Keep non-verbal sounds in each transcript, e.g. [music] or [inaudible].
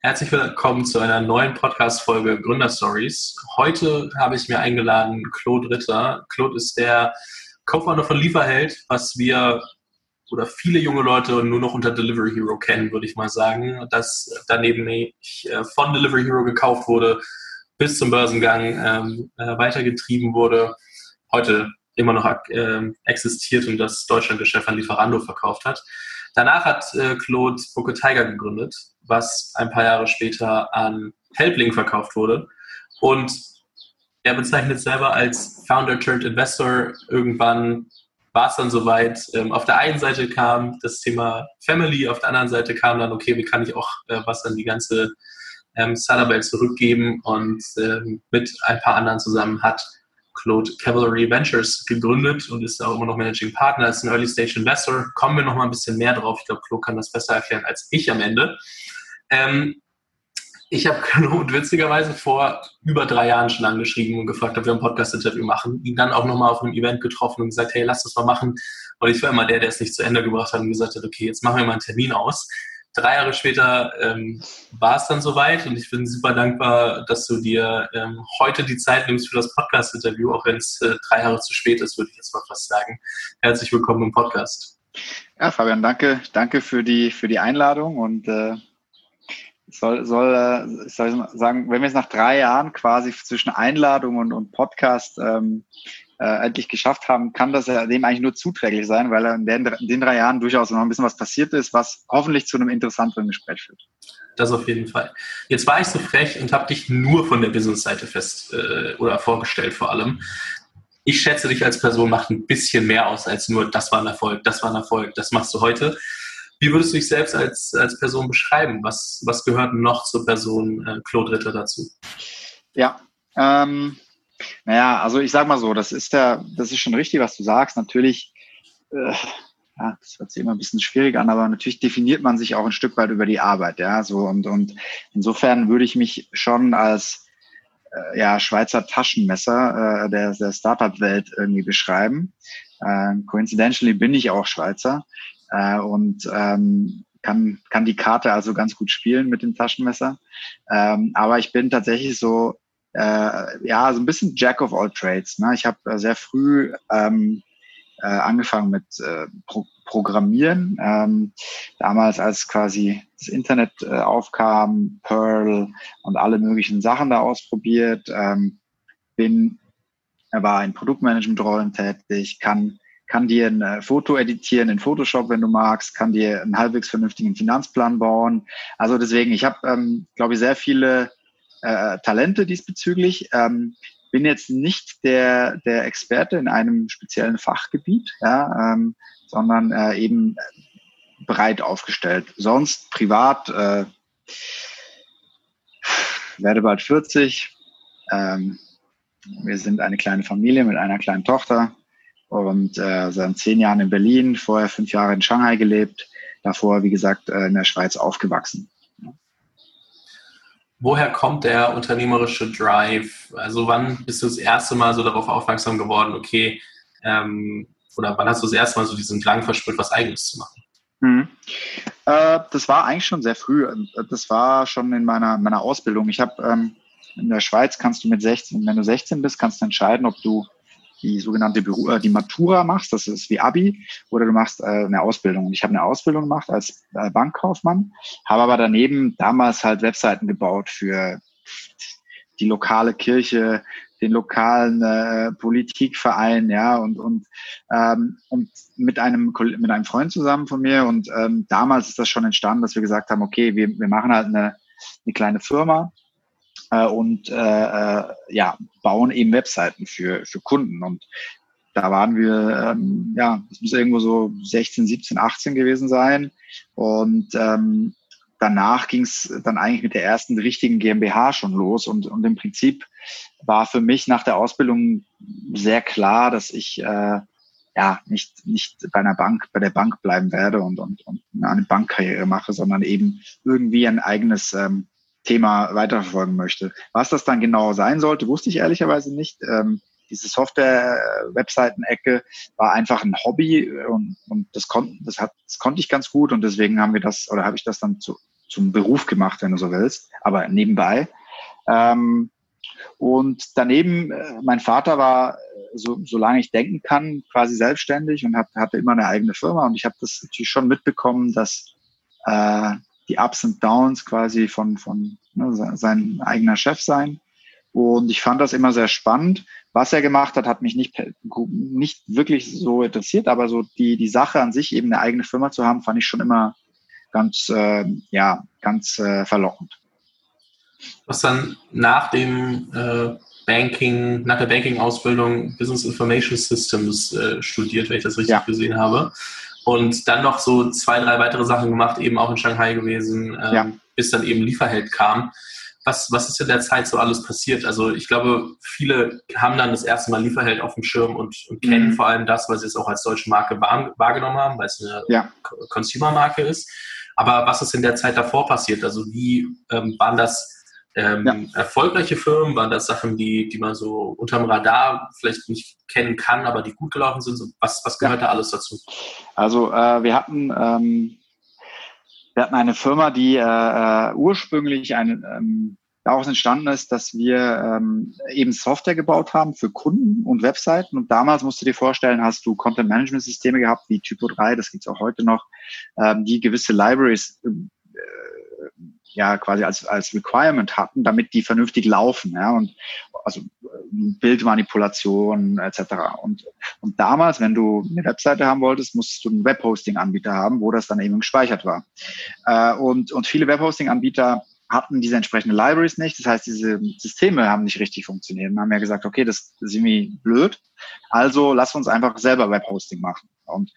Herzlich willkommen zu einer neuen Podcast-Folge Gründerstories. Heute habe ich mir eingeladen Claude Ritter. Claude ist der Co-Founder von Lieferheld, was wir oder viele junge Leute nur noch unter Delivery Hero kennen, würde ich mal sagen. Das daneben äh, von Delivery Hero gekauft wurde, bis zum Börsengang ähm, äh, weitergetrieben wurde, heute immer noch äh, existiert und das Deutschlandgeschäft an Lieferando verkauft hat. Danach hat äh, Claude Booker Tiger gegründet, was ein paar Jahre später an Helpling verkauft wurde. Und er bezeichnet selber als Founder turned Investor. Irgendwann war es dann soweit. Ähm, auf der einen Seite kam das Thema Family, auf der anderen Seite kam dann, okay, wie kann ich auch äh, was an die ganze ähm, Startup-Welt zurückgeben? Und ähm, mit ein paar anderen zusammen hat Claude Cavalry Ventures gegründet und ist auch immer noch Managing Partner, ist ein Early Stage Investor. Kommen wir noch mal ein bisschen mehr drauf. Ich glaube, Claude kann das besser erklären als ich am Ende. Ähm, ich habe Claude witzigerweise vor über drei Jahren schon angeschrieben und gefragt, ob wir ein Podcast-Interview machen. Ihn dann auch nochmal auf einem Event getroffen und gesagt, hey, lass das mal machen. Und ich war immer der, der es nicht zu Ende gebracht hat und gesagt hat, okay, jetzt machen wir mal einen Termin aus. Drei Jahre später ähm, war es dann soweit und ich bin super dankbar, dass du dir ähm, heute die Zeit nimmst für das Podcast-Interview, auch wenn es äh, drei Jahre zu spät ist, würde ich jetzt mal fast sagen. Herzlich willkommen im Podcast. Ja, Fabian, danke, danke für die, für die Einladung und äh, soll, soll, äh, soll ich sagen, wenn wir es nach drei Jahren quasi zwischen Einladung und, und Podcast ähm, äh, endlich geschafft haben, kann das ja dem eigentlich nur zuträglich sein, weil in den, in den drei Jahren durchaus noch ein bisschen was passiert ist, was hoffentlich zu einem interessanteren Gespräch führt. Das auf jeden Fall. Jetzt war ich so frech und habe dich nur von der Business-Seite fest äh, oder vorgestellt vor allem. Ich schätze dich als Person macht ein bisschen mehr aus als nur, das war ein Erfolg, das war ein Erfolg, das machst du heute. Wie würdest du dich selbst als, als Person beschreiben? Was, was gehört noch zur Person äh, Claude Ritter dazu? Ja, ähm, naja, also ich sag mal so, das ist der, das ist schon richtig, was du sagst. Natürlich, äh, ja, das hört sich immer ein bisschen schwierig an, aber natürlich definiert man sich auch ein Stück weit über die Arbeit, ja, so und und insofern würde ich mich schon als äh, ja Schweizer Taschenmesser äh, der der Startup-Welt irgendwie beschreiben. Äh, coincidentally bin ich auch Schweizer äh, und ähm, kann, kann die Karte also ganz gut spielen mit dem Taschenmesser. Ähm, aber ich bin tatsächlich so, äh, ja, so ein bisschen Jack of all Trades. Ne? Ich habe äh, sehr früh ähm, äh, angefangen mit äh, Pro Programmieren. Ähm, damals, als quasi das Internet äh, aufkam, Perl und alle möglichen Sachen da ausprobiert. Ähm, bin, war in Produktmanagement-Rollen tätig, kann kann dir ein Foto editieren in Photoshop, wenn du magst, kann dir einen halbwegs vernünftigen Finanzplan bauen. Also deswegen, ich habe, ähm, glaube ich, sehr viele äh, Talente diesbezüglich. Ähm, bin jetzt nicht der, der Experte in einem speziellen Fachgebiet, ja, ähm, sondern äh, eben breit aufgestellt. Sonst privat, äh, werde bald 40. Ähm, wir sind eine kleine Familie mit einer kleinen Tochter und äh, seit zehn Jahren in Berlin, vorher fünf Jahre in Shanghai gelebt, davor, wie gesagt, äh, in der Schweiz aufgewachsen. Woher kommt der unternehmerische Drive? Also wann bist du das erste Mal so darauf aufmerksam geworden, okay, ähm, oder wann hast du das erste Mal so diesen Drang verspürt, was Eigenes zu machen? Mhm. Äh, das war eigentlich schon sehr früh. Das war schon in meiner, meiner Ausbildung. Ich habe ähm, in der Schweiz kannst du mit 16, wenn du 16 bist, kannst du entscheiden, ob du die sogenannte Beru äh, die Matura machst, das ist wie Abi, oder du machst äh, eine Ausbildung. Und ich habe eine Ausbildung gemacht als äh, Bankkaufmann, habe aber daneben damals halt Webseiten gebaut für die lokale Kirche, den lokalen äh, Politikverein, ja, und und ähm, und mit einem mit einem Freund zusammen von mir und ähm, damals ist das schon entstanden, dass wir gesagt haben, okay, wir, wir machen halt eine, eine kleine Firma äh, und äh, äh, ja, bauen eben Webseiten für, für Kunden. Und da waren wir, ähm, ja, es muss irgendwo so 16, 17, 18 gewesen sein. Und ähm, danach ging es dann eigentlich mit der ersten richtigen GmbH schon los. Und, und im Prinzip war für mich nach der Ausbildung sehr klar, dass ich äh, ja nicht, nicht bei einer Bank, bei der Bank bleiben werde und, und, und eine Bankkarriere mache, sondern eben irgendwie ein eigenes ähm, Thema weiterverfolgen möchte. Was das dann genau sein sollte, wusste ich ehrlicherweise nicht. Ähm, diese Software-Webseiten-Ecke war einfach ein Hobby und, und das, kon das, hat, das konnte ich ganz gut und deswegen haben wir das oder habe ich das dann zu, zum Beruf gemacht, wenn du so willst, aber nebenbei. Ähm, und daneben, äh, mein Vater war, so, solange ich denken kann, quasi selbstständig und hat, hatte immer eine eigene Firma. Und ich habe das natürlich schon mitbekommen, dass äh, die Ups und Downs quasi von, von ne, sein eigener Chef sein. Und ich fand das immer sehr spannend. Was er gemacht hat, hat mich nicht, nicht wirklich so interessiert, aber so die, die Sache an sich, eben eine eigene Firma zu haben, fand ich schon immer ganz, äh, ja, ganz äh, verlockend. Du hast dann nach dem äh, Banking, nach der Banking-Ausbildung Business Information Systems äh, studiert, wenn ich das richtig ja. gesehen habe. Und dann noch so zwei, drei weitere Sachen gemacht, eben auch in Shanghai gewesen, ähm, ja. bis dann eben Lieferheld kam. Was, was ist in der Zeit so alles passiert? Also ich glaube, viele haben dann das erste Mal Lieferheld auf dem Schirm und, und kennen mhm. vor allem das, weil sie es auch als deutsche Marke wahrgenommen haben, weil es eine ja. Consumer-Marke ist. Aber was ist in der Zeit davor passiert? Also wie ähm, waren das ähm, ja. erfolgreiche Firmen? Waren das Sachen, die, die man so unterm Radar vielleicht nicht kennen kann, aber die gut gelaufen sind? Was, was gehört ja. da alles dazu? Also äh, wir hatten ähm, wir hatten eine Firma, die äh, äh ursprünglich eine, ähm, daraus entstanden ist, dass wir ähm, eben Software gebaut haben für Kunden und Webseiten. Und damals musst du dir vorstellen, hast du Content-Management-Systeme gehabt, wie Typo 3, das gibt's auch heute noch, ähm, die gewisse Libraries äh, ja quasi als, als Requirement hatten, damit die vernünftig laufen. Ja, und also Bildmanipulation etc. Und, und damals, wenn du eine Webseite haben wolltest, musstest du einen Webhosting-Anbieter haben, wo das dann eben gespeichert war. Äh, und, und viele Webhosting-Anbieter hatten diese entsprechenden Libraries nicht. Das heißt, diese Systeme haben nicht richtig funktioniert. Wir haben ja gesagt, okay, das ist irgendwie blöd. Also lass uns einfach selber Webhosting machen. Und,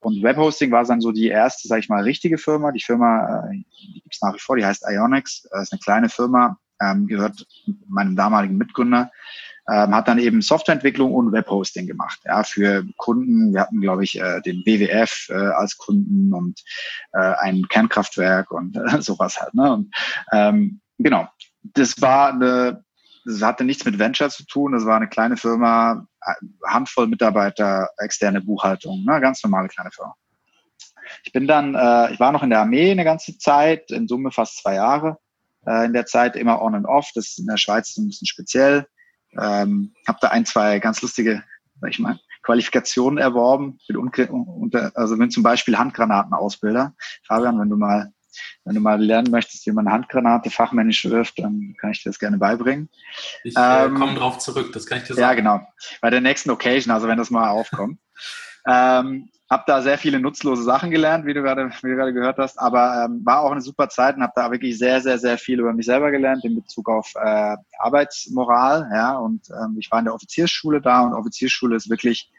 und Webhosting war dann so die erste, sage ich mal, richtige Firma. Die Firma, äh, die gibt es nach wie vor, die heißt Ionix, das ist eine kleine Firma, ähm, gehört meinem damaligen Mitgründer ähm, hat dann eben Softwareentwicklung und Webhosting gemacht, ja, für Kunden. Wir hatten, glaube ich, äh, den WWF äh, als Kunden und äh, ein Kernkraftwerk und äh, [laughs] sowas halt. Ne? Und, ähm, genau, das war eine, das hatte nichts mit Venture zu tun. Das war eine kleine Firma, äh, Handvoll Mitarbeiter, externe Buchhaltung, ne? ganz normale kleine Firma. Ich bin dann, äh, ich war noch in der Armee eine ganze Zeit, in Summe fast zwei Jahre. Äh, in der Zeit immer on and off. Das ist in der Schweiz ein bisschen speziell. Ähm, habe da ein, zwei ganz lustige, sag ich mal, Qualifikationen erworben. Bin unter, also bin zum Beispiel Handgranatenausbilder. Fabian, wenn du mal wenn du mal lernen möchtest, wie man eine Handgranate fachmännisch wirft, dann kann ich dir das gerne beibringen. Ich äh, ähm, komme drauf zurück, das kann ich dir sagen. Ja, genau. Bei der nächsten Occasion, also wenn das mal aufkommt. [laughs] ähm, habe da sehr viele nutzlose Sachen gelernt, wie du gerade, wie du gerade gehört hast, aber ähm, war auch eine super Zeit und habe da wirklich sehr, sehr, sehr viel über mich selber gelernt in Bezug auf äh, Arbeitsmoral. Ja, und ähm, ich war in der Offiziersschule da und Offiziersschule ist wirklich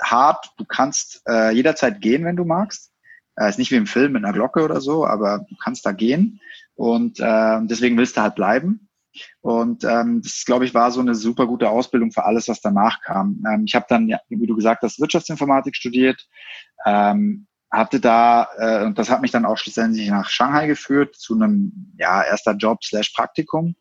hart. Du kannst äh, jederzeit gehen, wenn du magst. Äh, ist nicht wie im Film mit einer Glocke oder so, aber du kannst da gehen und äh, deswegen willst du halt bleiben. Und ähm, das, glaube ich, war so eine super gute Ausbildung für alles, was danach kam. Ähm, ich habe dann, ja, wie du gesagt hast, Wirtschaftsinformatik studiert, ähm, hatte da, äh, und das hat mich dann auch schlussendlich nach Shanghai geführt, zu einem ja, erster Job slash Praktikum.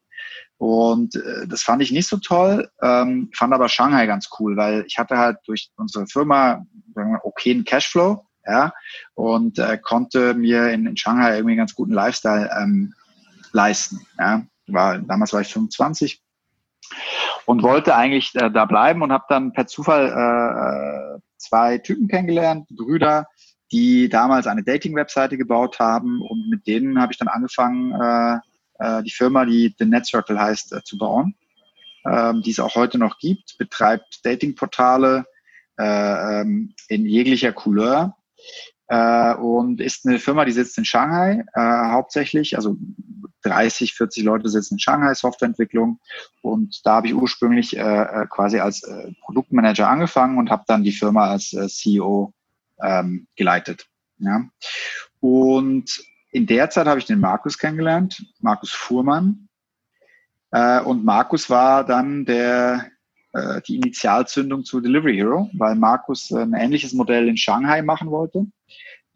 Und äh, das fand ich nicht so toll, ähm, fand aber Shanghai ganz cool, weil ich hatte halt durch unsere Firma wir, okayen Cashflow, ja, und äh, konnte mir in, in Shanghai irgendwie einen ganz guten Lifestyle ähm, leisten. Ja war, damals war ich 25 und wollte eigentlich äh, da bleiben und habe dann per Zufall äh, zwei Typen kennengelernt, Brüder, die damals eine Dating-Webseite gebaut haben und mit denen habe ich dann angefangen, äh, äh, die Firma, die The Net Circle heißt, äh, zu bauen, ähm, die es auch heute noch gibt, betreibt Dating-Portale äh, ähm, in jeglicher Couleur äh, und ist eine Firma, die sitzt in Shanghai äh, hauptsächlich, also 30, 40 Leute sitzen in Shanghai, Softwareentwicklung. Und da habe ich ursprünglich äh, äh, quasi als äh, Produktmanager angefangen und habe dann die Firma als äh, CEO ähm, geleitet. Ja. Und in der Zeit habe ich den Markus kennengelernt, Markus Fuhrmann. Äh, und Markus war dann der, äh, die Initialzündung zu Delivery Hero, weil Markus ein ähnliches Modell in Shanghai machen wollte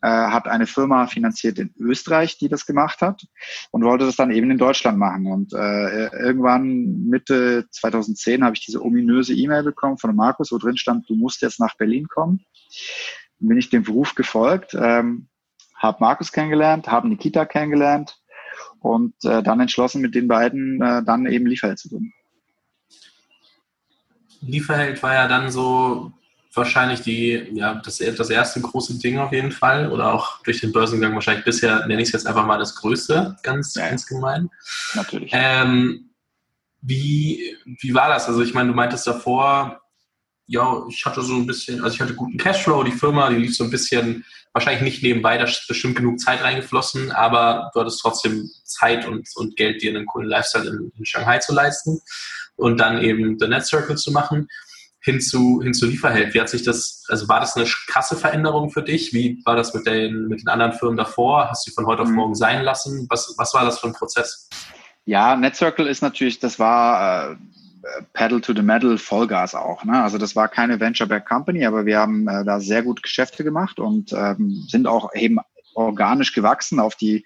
äh, hat eine Firma finanziert in Österreich, die das gemacht hat und wollte das dann eben in Deutschland machen. Und äh, irgendwann Mitte 2010 habe ich diese ominöse E-Mail bekommen von Markus, wo drin stand, du musst jetzt nach Berlin kommen. Dann bin ich dem Beruf gefolgt, ähm, habe Markus kennengelernt, habe Nikita kennengelernt und äh, dann entschlossen, mit den beiden äh, dann eben Lieferheld zu tun. Lieferheld war ja dann so wahrscheinlich die, ja, das, das erste große Ding auf jeden Fall oder auch durch den Börsengang wahrscheinlich bisher, nenne ich es jetzt einfach mal das größte, ganz, ja, ganz gemein. Natürlich. Ähm, wie, wie war das? Also ich meine, du meintest davor, ja, ich hatte so ein bisschen, also ich hatte guten Cashflow, die Firma, die lief so ein bisschen, wahrscheinlich nicht nebenbei, da ist bestimmt genug Zeit reingeflossen, aber du hattest trotzdem Zeit und, und Geld, dir einen coolen Lifestyle in, in Shanghai zu leisten und dann eben The Net Circle zu machen hin zu, hin zu Lieferheld. Wie hat sich das, also war das eine krasse Veränderung für dich? Wie war das mit den, mit den anderen Firmen davor? Hast du von heute auf mhm. morgen sein lassen? Was, was war das für ein Prozess? Ja, NetCircle ist natürlich, das war äh, Pedal to the Metal Vollgas auch. Ne? Also das war keine Venture-Back Company, aber wir haben äh, da sehr gut Geschäfte gemacht und ähm, sind auch eben organisch gewachsen auf die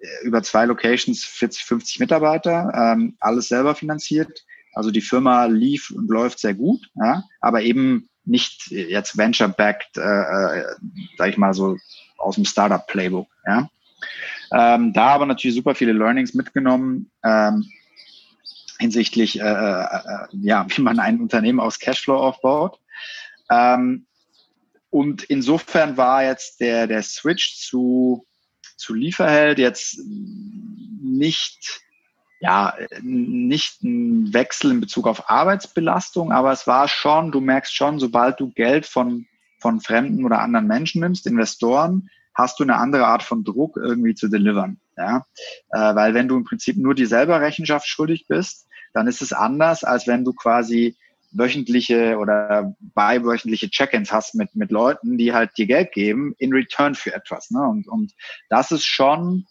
äh, über zwei Locations 40, 50 Mitarbeiter, ähm, alles selber finanziert also die Firma lief und läuft sehr gut, ja, aber eben nicht jetzt venture-backed, äh, äh, sag ich mal so aus dem Startup-Playbook. Ja. Ähm, da aber natürlich super viele Learnings mitgenommen ähm, hinsichtlich, äh, äh, ja, wie man ein Unternehmen aus Cashflow aufbaut. Ähm, und insofern war jetzt der, der Switch zu, zu Lieferheld jetzt nicht ja, nicht ein Wechsel in Bezug auf Arbeitsbelastung, aber es war schon, du merkst schon, sobald du Geld von, von fremden oder anderen Menschen nimmst, Investoren, hast du eine andere Art von Druck irgendwie zu delivern. Ja? Äh, weil wenn du im Prinzip nur dir selber Rechenschaft schuldig bist, dann ist es anders, als wenn du quasi wöchentliche oder beiwöchentliche Check-ins hast mit, mit Leuten, die halt dir Geld geben in return für etwas. Ne? Und, und das ist schon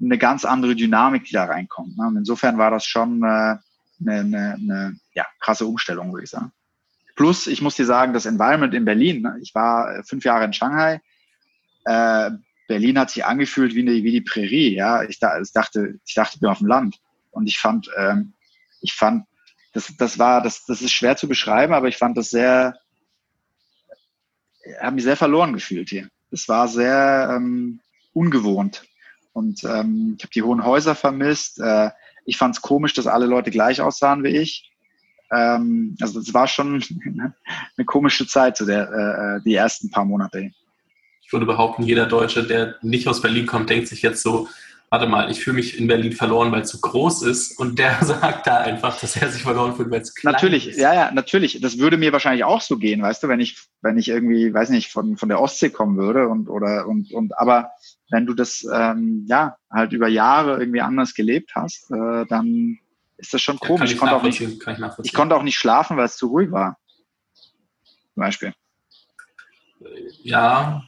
eine ganz andere Dynamik, die da reinkommt. Ne? Und insofern war das schon äh, eine, eine, eine ja, krasse Umstellung, würde ich sagen. Plus, ich muss dir sagen, das Environment in Berlin, ne? ich war äh, fünf Jahre in Shanghai, äh, Berlin hat sich angefühlt wie, eine, wie die Prärie, ja. Ich, da, ich dachte, ich dachte, ich bin auf dem Land. Und ich fand, ähm, ich fand, das, das war, das, das ist schwer zu beschreiben, aber ich fand das sehr, habe mich sehr verloren gefühlt hier. Es war sehr ähm, ungewohnt. Und ähm, ich habe die hohen Häuser vermisst. Äh, ich fand es komisch, dass alle Leute gleich aussahen wie ich. Ähm, also es war schon [laughs] eine komische Zeit, so der, äh, die ersten paar Monate. Ich würde behaupten, jeder Deutsche, der nicht aus Berlin kommt, denkt sich jetzt so, warte mal, ich fühle mich in Berlin verloren, weil es zu groß ist. Und der [laughs] sagt da einfach, dass er sich verloren fühlt, weil es klein natürlich, ist. Natürlich, ja, ja, natürlich. Das würde mir wahrscheinlich auch so gehen, weißt du, wenn ich, wenn ich irgendwie, weiß nicht, von, von der Ostsee kommen würde und, oder, und, und, aber wenn du das, ähm, ja, halt über Jahre irgendwie anders gelebt hast, äh, dann ist das schon ja, komisch. Ich, ich, konnte auch nicht, ich, ich konnte auch nicht schlafen, weil es zu ruhig war. Zum Beispiel. Ja,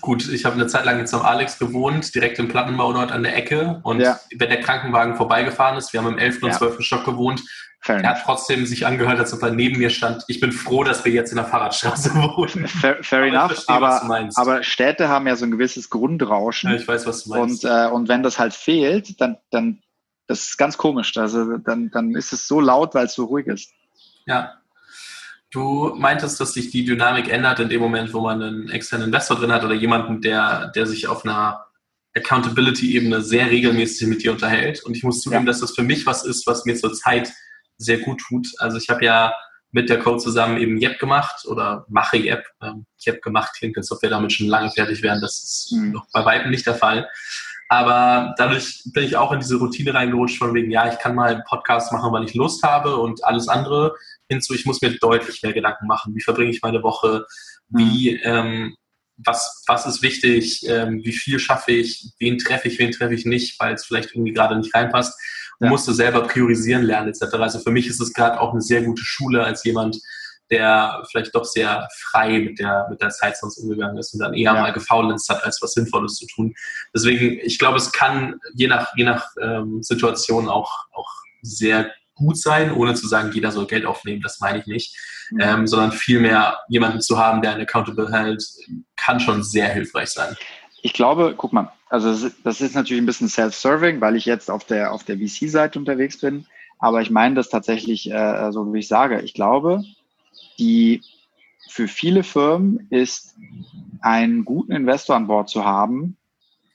Gut, ich habe eine Zeit lang jetzt am Alex gewohnt, direkt im Plattenbau dort an der Ecke. Und ja. wenn der Krankenwagen vorbeigefahren ist, wir haben im 11. und 12. Stock gewohnt, Fair er hat trotzdem sich angehört, als ob er neben mir stand. Ich bin froh, dass wir jetzt in der Fahrradstraße [laughs] wohnen. Fair, fair aber enough, verstehe, aber, aber Städte haben ja so ein gewisses Grundrauschen. Ja, ich weiß, was du meinst. Und, äh, und wenn das halt fehlt, dann, dann das ist ganz komisch. Also dann, dann ist es so laut, weil es so ruhig ist. Ja, Du meintest, dass sich die Dynamik ändert in dem Moment, wo man einen externen Investor drin hat oder jemanden, der, der sich auf einer Accountability-Ebene sehr regelmäßig mit dir unterhält. Und ich muss zugeben, ja. dass das für mich was ist, was mir zurzeit sehr gut tut. Also ich habe ja mit der Code zusammen eben Yep gemacht oder mache Yep. Ähm, Yep gemacht klingt, als ob wir damit schon lange fertig wären. Das ist mhm. noch bei weitem nicht der Fall. Aber dadurch bin ich auch in diese Routine reingerutscht von wegen, ja, ich kann mal einen Podcast machen, weil ich Lust habe und alles andere hinzu, ich muss mir deutlich mehr Gedanken machen. Wie verbringe ich meine Woche? Wie, mhm. ähm, was, was ist wichtig? Ähm, wie viel schaffe ich? Wen treffe ich? Wen treffe ich nicht, weil es vielleicht irgendwie gerade nicht reinpasst? Ja. musst du selber priorisieren lernen, etc. Also für mich ist es gerade auch eine sehr gute Schule als jemand, der vielleicht doch sehr frei mit der, mit der Zeit sonst umgegangen ist und dann eher ja. mal gefaulenzt hat, als was Sinnvolles zu tun. Deswegen, ich glaube, es kann je nach, je nach ähm, Situation auch, auch sehr gut sein, ohne zu sagen, jeder soll Geld aufnehmen, das meine ich nicht, mhm. ähm, sondern vielmehr jemanden zu haben, der ein Accountable hält, kann schon sehr hilfreich sein. Ich glaube, guck mal, also das ist natürlich ein bisschen self-serving, weil ich jetzt auf der, auf der VC-Seite unterwegs bin, aber ich meine das tatsächlich äh, so, wie ich sage. Ich glaube, die, für viele Firmen ist einen guten Investor an Bord zu haben,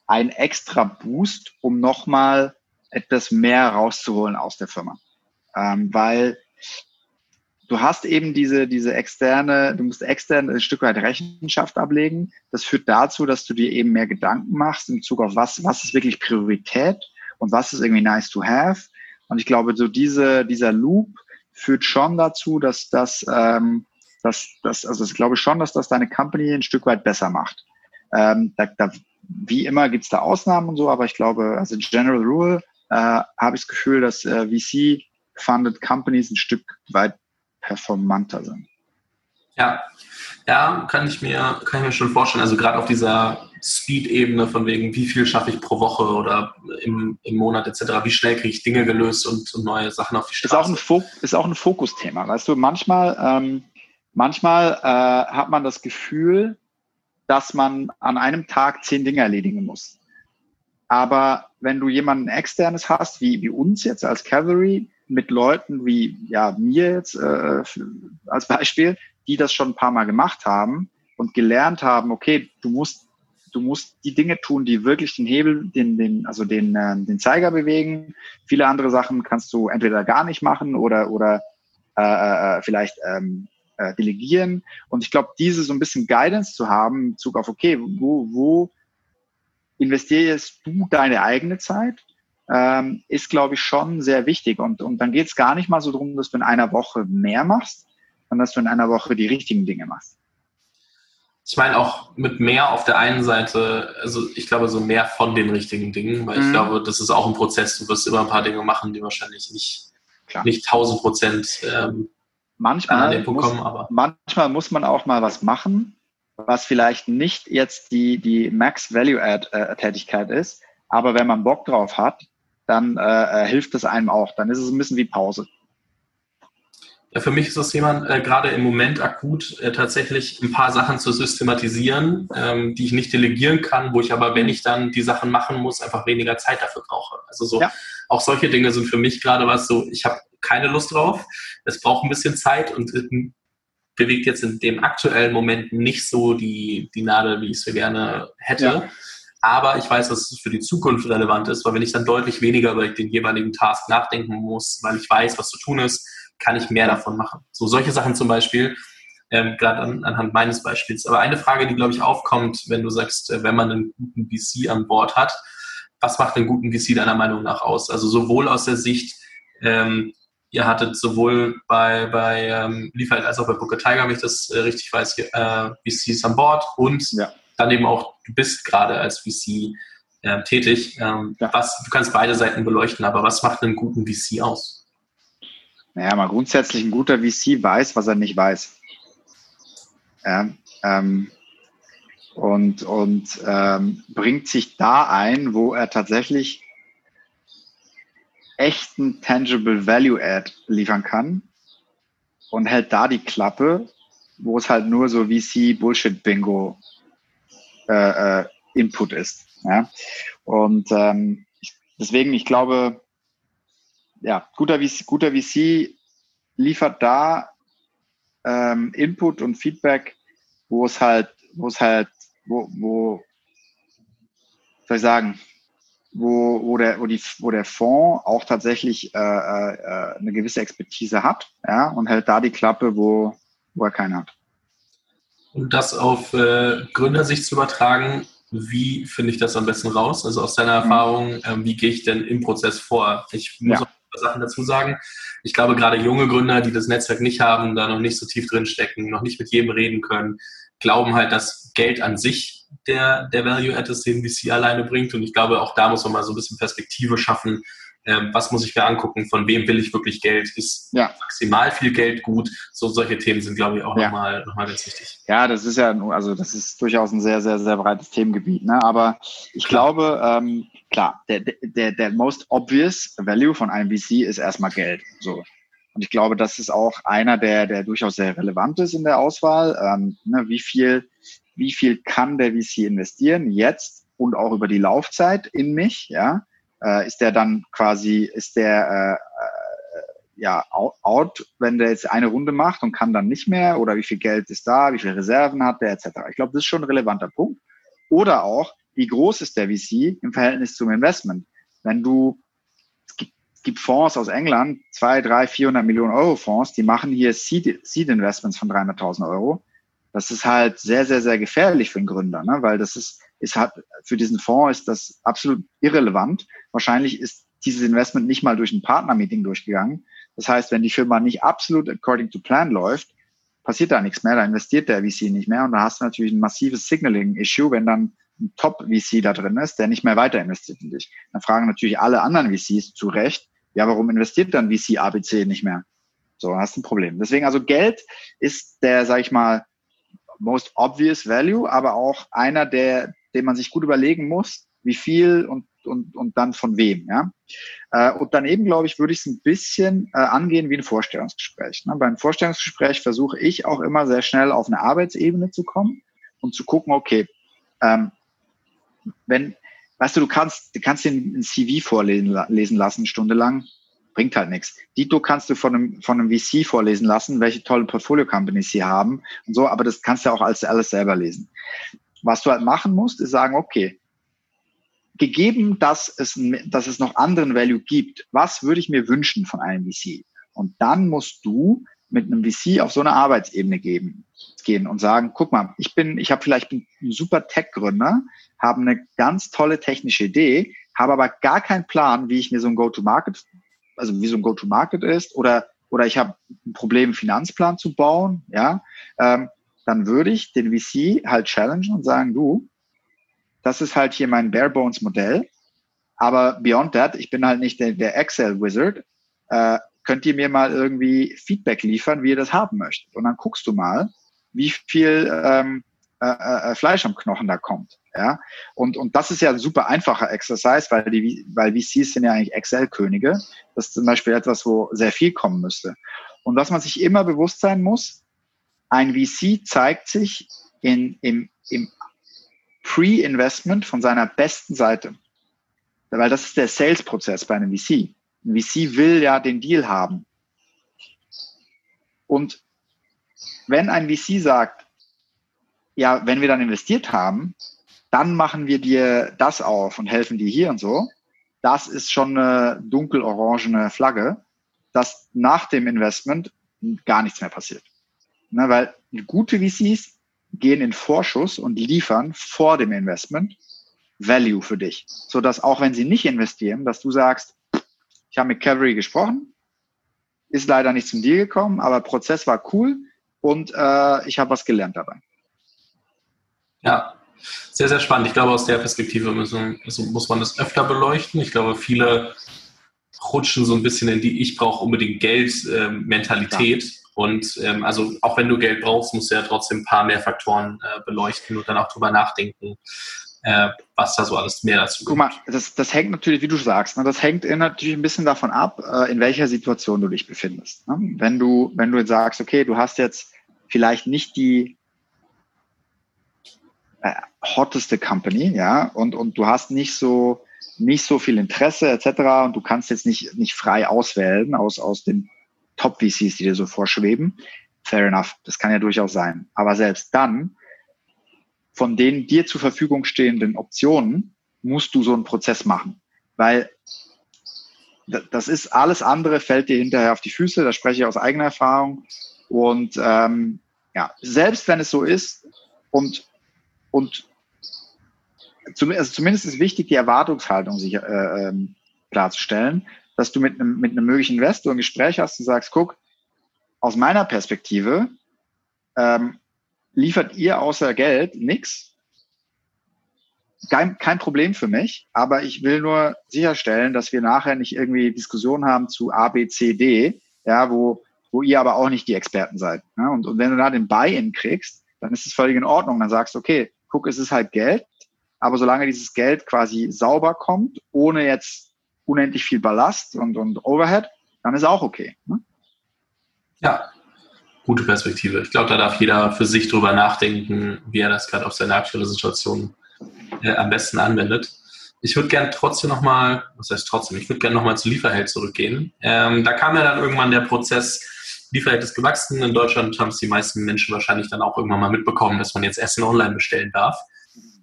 ein extra Boost, um nochmal etwas mehr rauszuholen aus der Firma. Ähm, weil du hast eben diese, diese externe, du musst extern ein Stück weit Rechenschaft ablegen. Das führt dazu, dass du dir eben mehr Gedanken machst in Bezug auf was, was ist wirklich Priorität und was ist irgendwie nice to have. Und ich glaube, so diese, dieser Loop führt schon dazu, dass das, ähm, dass, dass, also ich glaube schon, dass das deine Company ein Stück weit besser macht. Ähm, da, da, wie immer gibt's da Ausnahmen und so, aber ich glaube, also General Rule äh, habe ich das Gefühl, dass äh, VC-funded Companies ein Stück weit performanter sind. Ja, ja, kann ich mir, kann ich mir schon vorstellen. Also gerade auf dieser Speed-Ebene von wegen, wie viel schaffe ich pro Woche oder im, im Monat etc., wie schnell kriege ich Dinge gelöst und, und neue Sachen auf die Straße. Ist auch ein, Fo ist auch ein Fokusthema. Weißt du, manchmal, ähm, manchmal äh, hat man das Gefühl, dass man an einem Tag zehn Dinge erledigen muss. Aber wenn du jemanden externes hast, wie, wie uns jetzt als Cavalry, mit Leuten wie ja mir jetzt äh, als Beispiel, die das schon ein paar Mal gemacht haben und gelernt haben, okay, du musst du musst die Dinge tun, die wirklich den Hebel, den, den, also den, äh, den Zeiger bewegen. Viele andere Sachen kannst du entweder gar nicht machen oder, oder äh, äh, vielleicht ähm, äh, delegieren. Und ich glaube, diese so ein bisschen Guidance zu haben, in Bezug auf, okay, wo, wo investierst du deine eigene Zeit? Ähm, ist, glaube ich, schon sehr wichtig. Und, und dann geht es gar nicht mal so darum, dass du in einer Woche mehr machst, sondern dass du in einer Woche die richtigen Dinge machst. Ich meine auch mit mehr auf der einen Seite, also ich glaube so mehr von den richtigen Dingen, weil mhm. ich glaube, das ist auch ein Prozess. Du wirst immer ein paar Dinge machen, die wahrscheinlich nicht, Klar. nicht 1000 Prozent ähm, manchmal muss, aber manchmal muss man auch mal was machen, was vielleicht nicht jetzt die, die Max Value Add äh, ist, aber wenn man Bock drauf hat, dann äh, äh, hilft es einem auch. Dann ist es ein bisschen wie Pause. Ja, für mich ist das Thema äh, gerade im Moment akut äh, tatsächlich ein paar Sachen zu systematisieren, ähm, die ich nicht delegieren kann, wo ich aber, wenn ich dann die Sachen machen muss, einfach weniger Zeit dafür brauche. Also so ja. auch solche Dinge sind für mich gerade was so, ich habe keine Lust drauf, es braucht ein bisschen Zeit und äh, bewegt jetzt in dem aktuellen Moment nicht so die, die Nadel, wie ich es so gerne hätte. Ja. Aber ich weiß, dass es für die Zukunft relevant ist, weil wenn ich dann deutlich weniger über den jeweiligen Task nachdenken muss, weil ich weiß, was zu tun ist, kann ich mehr davon machen. So solche Sachen zum Beispiel, ähm, gerade an, anhand meines Beispiels. Aber eine Frage, die, glaube ich, aufkommt, wenn du sagst, äh, wenn man einen guten VC an Bord hat, was macht einen guten VC deiner Meinung nach aus? Also sowohl aus der Sicht, ähm, ihr hattet sowohl bei, bei ähm, Liefert als auch bei Booker Tiger, wenn ich das äh, richtig weiß, äh, VCs an Bord und ja dann eben auch, du bist gerade als VC äh, tätig. Ähm, ja. was, du kannst beide Seiten beleuchten, aber was macht einen guten VC aus? Naja, mal grundsätzlich ein guter VC weiß, was er nicht weiß. Ja, ähm, und und ähm, bringt sich da ein, wo er tatsächlich echten Tangible Value Add liefern kann und hält da die Klappe, wo es halt nur so VC Bullshit Bingo äh, äh, Input ist. Ja? Und ähm, deswegen, ich glaube, ja, guter VC, guter VC liefert da ähm, Input und Feedback, wo es halt, wo es halt, wo, wo soll ich sagen, wo, wo, der, wo, die, wo der Fonds auch tatsächlich äh, äh, eine gewisse Expertise hat ja, und hält da die Klappe, wo, wo er keine hat. Um das auf äh, Gründersicht zu übertragen, wie finde ich das am besten raus? Also aus deiner mhm. Erfahrung, äh, wie gehe ich denn im Prozess vor? Ich muss ja. auch Sachen dazu sagen. Ich glaube, gerade junge Gründer, die das Netzwerk nicht haben, da noch nicht so tief drin stecken, noch nicht mit jedem reden können, glauben halt, dass Geld an sich der, der Value Add ist, den VC alleine bringt. Und ich glaube, auch da muss man mal so ein bisschen Perspektive schaffen, ähm, was muss ich mir angucken, von wem will ich wirklich Geld, ist ja. maximal viel Geld gut. So solche Themen sind, glaube ich, auch ja. nochmal noch mal ganz wichtig. Ja, das ist ja, also das ist durchaus ein sehr, sehr, sehr breites Themengebiet. Ne? Aber ich klar. glaube, ähm, klar, der, der, der most obvious Value von einem VC ist erstmal Geld. So. Und ich glaube, das ist auch einer, der, der durchaus sehr relevant ist in der Auswahl. Ähm, ne, wie viel, wie viel kann der VC investieren jetzt und auch über die Laufzeit in mich, ja? Äh, ist der dann quasi, ist der, äh, ja, out, wenn der jetzt eine Runde macht und kann dann nicht mehr oder wie viel Geld ist da, wie viele Reserven hat der etc. Ich glaube, das ist schon ein relevanter Punkt. Oder auch, wie groß ist der VC im Verhältnis zum Investment? Wenn du, es gibt, gibt Fonds aus England, zwei, drei, 400 Millionen Euro Fonds, die machen hier Seed, Seed Investments von 300.000 Euro. Das ist halt sehr, sehr, sehr gefährlich für einen Gründer, ne? weil das ist, ist halt, für diesen Fonds ist das absolut irrelevant. Wahrscheinlich ist dieses Investment nicht mal durch ein Partner-Meeting durchgegangen. Das heißt, wenn die Firma nicht absolut according to plan läuft, passiert da nichts mehr, da investiert der VC nicht mehr und da hast du natürlich ein massives Signaling-Issue, wenn dann ein Top-VC da drin ist, der nicht mehr weiter investiert in dich. Dann fragen natürlich alle anderen VCs zu Recht, ja, warum investiert dann VC ABC nicht mehr? So, hast du ein Problem. Deswegen also Geld ist der, sag ich mal, most obvious value, aber auch einer, der, den man sich gut überlegen muss, wie viel und und, und dann von wem. Ja? Äh, und daneben, glaube ich, würde ich es ein bisschen äh, angehen wie ein Vorstellungsgespräch. Ne? Beim Vorstellungsgespräch versuche ich auch immer sehr schnell auf eine Arbeitsebene zu kommen und zu gucken, okay, ähm, wenn, weißt du, du kannst, du kannst den ein CV vorlesen lesen lassen, stundenlang, bringt halt nichts. Dito kannst du von einem, von einem VC vorlesen lassen, welche tolle Portfolio-Companies sie haben und so, aber das kannst du auch alles, alles selber lesen. Was du halt machen musst, ist sagen, okay, gegeben, dass es, dass es noch anderen Value gibt, was würde ich mir wünschen von einem VC? Und dann musst du mit einem VC auf so eine Arbeitsebene geben, gehen und sagen, guck mal, ich bin, ich habe vielleicht ein super Tech-Gründer, habe eine ganz tolle technische Idee, habe aber gar keinen Plan, wie ich mir so ein Go-to-Market, also wie so ein Go-to-Market ist, oder oder ich habe ein Problem, einen Finanzplan zu bauen, ja, ähm, dann würde ich den VC halt challengen und sagen, du, das ist halt hier mein Bare Bones Modell. Aber beyond that, ich bin halt nicht der, der Excel Wizard. Äh, könnt ihr mir mal irgendwie Feedback liefern, wie ihr das haben möchtet? Und dann guckst du mal, wie viel ähm, äh, äh, Fleisch am Knochen da kommt. Ja, und, und das ist ja ein super einfacher Exercise, weil die, weil VCs sind ja eigentlich Excel-Könige. Das ist zum Beispiel etwas, wo sehr viel kommen müsste. Und was man sich immer bewusst sein muss, ein VC zeigt sich in, im, im Pre-Investment von seiner besten Seite. Weil das ist der Sales-Prozess bei einem VC. Ein VC will ja den Deal haben. Und wenn ein VC sagt, ja, wenn wir dann investiert haben, dann machen wir dir das auf und helfen dir hier und so, das ist schon eine dunkel-orangene Flagge, dass nach dem Investment gar nichts mehr passiert. Ne, weil gute VCs gehen in Vorschuss und liefern vor dem Investment Value für dich, so dass auch wenn sie nicht investieren, dass du sagst, ich habe mit Cavalry gesprochen, ist leider nicht zum Deal gekommen, aber Prozess war cool und äh, ich habe was gelernt dabei. Ja, sehr, sehr spannend. Ich glaube, aus der Perspektive müssen, muss man das öfter beleuchten. Ich glaube, viele rutschen so ein bisschen in die Ich brauche unbedingt Geld-Mentalität. Und ähm, also auch wenn du Geld brauchst, musst du ja trotzdem ein paar mehr Faktoren äh, beleuchten und dann auch drüber nachdenken, äh, was da so alles mehr dazu Guck mal, das, das hängt natürlich, wie du sagst, ne, das hängt natürlich ein bisschen davon ab, äh, in welcher Situation du dich befindest. Ne? Wenn du, wenn du jetzt sagst, okay, du hast jetzt vielleicht nicht die äh, hotteste Company, ja, und, und du hast nicht so nicht so viel Interesse etc. und du kannst jetzt nicht nicht frei auswählen aus aus den Top-VCs, die dir so vorschweben. Fair enough, das kann ja durchaus sein. Aber selbst dann, von den dir zur Verfügung stehenden Optionen, musst du so einen Prozess machen. Weil das ist alles andere, fällt dir hinterher auf die Füße, da spreche ich aus eigener Erfahrung. Und ähm, ja, selbst wenn es so ist und, und zum, also zumindest ist wichtig, die Erwartungshaltung sich äh, ähm, klarzustellen dass du mit einem, mit einem möglichen Investor ein Gespräch hast und sagst, guck, aus meiner Perspektive ähm, liefert ihr außer Geld nichts. Kein, kein Problem für mich, aber ich will nur sicherstellen, dass wir nachher nicht irgendwie Diskussionen haben zu A, B, C, D, ja, wo, wo ihr aber auch nicht die Experten seid. Ne? Und, und wenn du da den Buy-in kriegst, dann ist es völlig in Ordnung. Dann sagst du, okay, guck, es ist halt Geld, aber solange dieses Geld quasi sauber kommt, ohne jetzt unendlich viel Ballast und, und Overhead, dann ist auch okay. Ne? Ja, gute Perspektive. Ich glaube, da darf jeder für sich drüber nachdenken, wie er das gerade auf seine aktuelle Situation äh, am besten anwendet. Ich würde gerne trotzdem nochmal, was heißt trotzdem, ich würde gerne nochmal zu Lieferheld zurückgehen. Ähm, da kam ja dann irgendwann der Prozess, Lieferheld ist gewachsen. In Deutschland haben es die meisten Menschen wahrscheinlich dann auch irgendwann mal mitbekommen, dass man jetzt Essen online bestellen darf.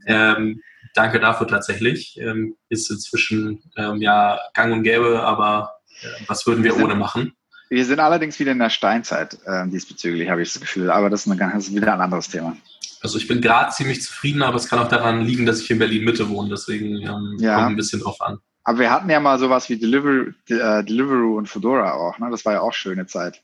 Ähm, danke dafür tatsächlich. Ähm, ist inzwischen ähm, ja gang und gäbe, aber äh, was würden wir, wir sind, ohne machen? Wir sind allerdings wieder in der Steinzeit äh, diesbezüglich, habe ich das Gefühl. Aber das ist, eine, das ist wieder ein anderes Thema. Also ich bin gerade ziemlich zufrieden, aber es kann auch daran liegen, dass ich in Berlin Mitte wohne. Deswegen ähm, ja. kommt ein bisschen drauf an. Aber wir hatten ja mal sowas wie Deliver, äh, Deliveroo und Fedora auch. Ne? Das war ja auch schöne Zeit.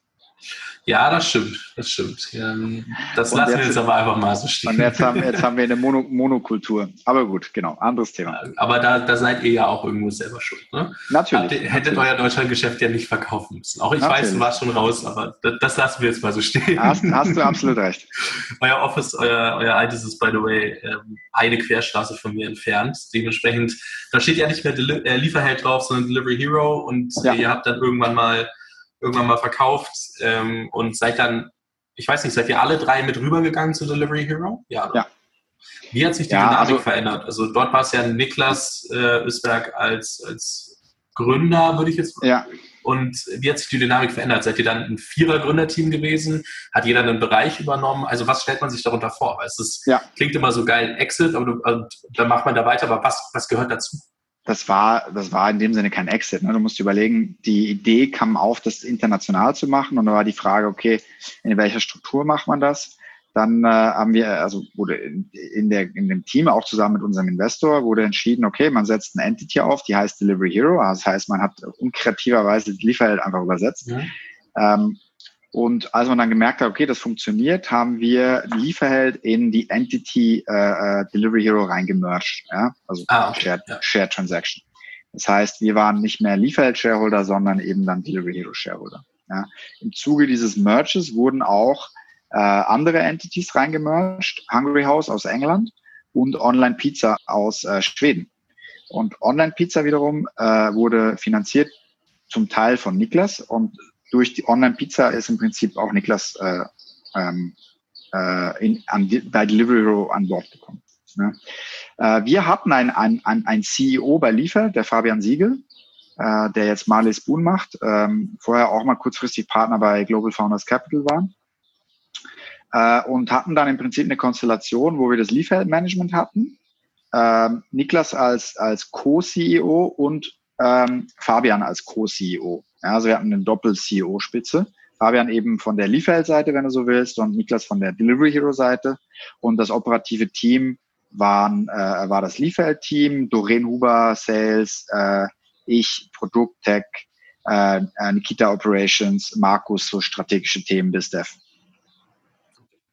Ja, das stimmt, das stimmt. Ähm, das und lassen wir jetzt aber einfach mal so stehen. Und jetzt haben, jetzt haben wir eine Mono, [laughs] Monokultur. Aber gut, genau, anderes Thema. Aber da, da seid ihr ja auch irgendwo selber schuld. Ne? Natürlich. Ihr, hättet natürlich. euer Deutschlandgeschäft ja nicht verkaufen müssen. Auch ich natürlich. weiß, du warst schon raus, aber das, das, lassen wir jetzt mal so stehen. Hast, hast du absolut [laughs] recht. euer Office, euer, euer altes ist, by the way, ähm, eine Querstraße von mir entfernt. Dementsprechend, da steht ja nicht mehr Deli äh, Lieferheld drauf, sondern Delivery Hero und ja. ihr habt dann irgendwann mal irgendwann mal verkauft ähm, und seid dann, ich weiß nicht, seid ihr alle drei mit rübergegangen zu Delivery Hero? Ja. ja. Wie hat sich die ja, Dynamik also, verändert? Also dort war es ja Niklas äh, Ösberg als, als Gründer, würde ich jetzt ja. Und wie hat sich die Dynamik verändert? Seid ihr dann ein Vierer-Gründerteam gewesen? Hat jeder einen Bereich übernommen? Also was stellt man sich darunter vor? Weil es ist, ja. klingt immer so geil, Exit, aber du, dann macht man da weiter, aber was, was gehört dazu? Das war, das war in dem Sinne kein Exit. Ne? Du musst überlegen, die Idee kam auf, das international zu machen und da war die Frage, okay, in welcher Struktur macht man das? Dann äh, haben wir, also wurde in, der, in dem Team, auch zusammen mit unserem Investor, wurde entschieden, okay, man setzt eine Entity auf, die heißt Delivery Hero. Das heißt, man hat unkreativerweise Lieferheld einfach übersetzt. Mhm. Ähm, und als man dann gemerkt hat, okay, das funktioniert, haben wir Lieferheld in die Entity äh, äh, Delivery Hero reingemerged. Ja? Also ah, okay. Shared, ja. Shared Transaction. Das heißt, wir waren nicht mehr Lieferheld-Shareholder, sondern eben dann Delivery Hero-Shareholder. Ja? Im Zuge dieses Merges wurden auch äh, andere Entities reingemerged, Hungry House aus England und Online Pizza aus äh, Schweden. Und Online Pizza wiederum äh, wurde finanziert zum Teil von Niklas und durch die Online-Pizza ist im Prinzip auch Niklas äh, ähm, äh, in, an, bei Deliveroo an Bord gekommen. Ne? Äh, wir hatten einen ein, ein CEO bei Liefer, der Fabian Siegel, äh, der jetzt Marley Spoon macht, ähm, vorher auch mal kurzfristig Partner bei Global Founders Capital waren. Äh, und hatten dann im Prinzip eine Konstellation, wo wir das Liefermanagement hatten, ähm, Niklas als, als Co-CEO und ähm, Fabian als Co-CEO. Ja, also wir hatten eine Doppel-CEO-Spitze. Fabian eben von der Lieferheld-Seite, wenn du so willst, und Niklas von der Delivery Hero-Seite. Und das operative Team waren, äh, war das Lieferheld-Team, Doreen Huber, Sales, äh, ich, Produkt, Tech, äh, äh Nikita Operations, Markus, so strategische Themen bis Dev.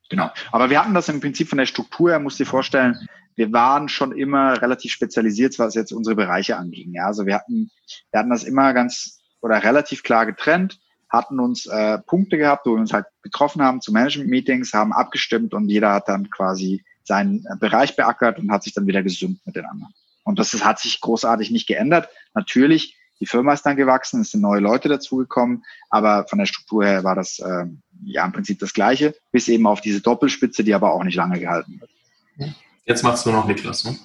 Genau. Aber wir hatten das im Prinzip von der Struktur her, musst dir vorstellen, wir waren schon immer relativ spezialisiert, was jetzt unsere Bereiche anging. Ja, also wir hatten, wir hatten das immer ganz oder relativ klar getrennt, hatten uns äh, Punkte gehabt, wo wir uns halt getroffen haben zu Management-Meetings, haben abgestimmt und jeder hat dann quasi seinen äh, Bereich beackert und hat sich dann wieder gesund mit den anderen. Und das ist, hat sich großartig nicht geändert. Natürlich, die Firma ist dann gewachsen, es sind neue Leute dazugekommen, aber von der Struktur her war das äh, ja im Prinzip das Gleiche, bis eben auf diese Doppelspitze, die aber auch nicht lange gehalten wird. Jetzt macht es nur noch Niklas, ne?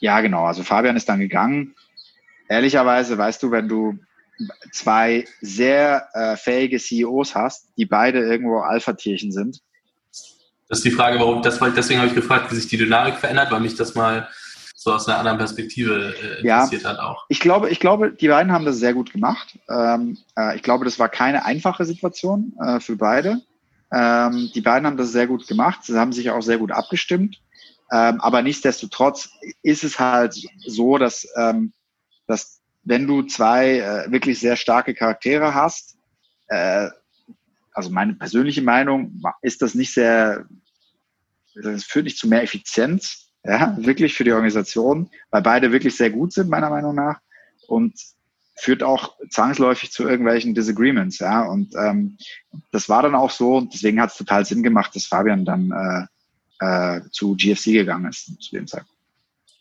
Ja, genau. Also Fabian ist dann gegangen. Ehrlicherweise, weißt du, wenn du zwei sehr äh, fähige CEOs hast, die beide irgendwo Alpha-Tierchen sind. Das ist die Frage, warum, das, deswegen habe ich gefragt, wie sich die Dynamik verändert, weil mich das mal so aus einer anderen Perspektive äh, interessiert ja, hat auch. Ich glaube, ich glaube, die beiden haben das sehr gut gemacht. Ähm, äh, ich glaube, das war keine einfache Situation äh, für beide. Ähm, die beiden haben das sehr gut gemacht. Sie haben sich auch sehr gut abgestimmt. Ähm, aber nichtsdestotrotz ist es halt so, dass, ähm, dass wenn du zwei äh, wirklich sehr starke Charaktere hast, äh, also meine persönliche Meinung, ist das nicht sehr, das führt nicht zu mehr Effizienz, ja, wirklich für die Organisation, weil beide wirklich sehr gut sind, meiner Meinung nach. Und führt auch zwangsläufig zu irgendwelchen Disagreements, ja. Und ähm, das war dann auch so und deswegen hat es total Sinn gemacht, dass Fabian dann äh, äh, zu GFC gegangen ist zu dem Zeitpunkt.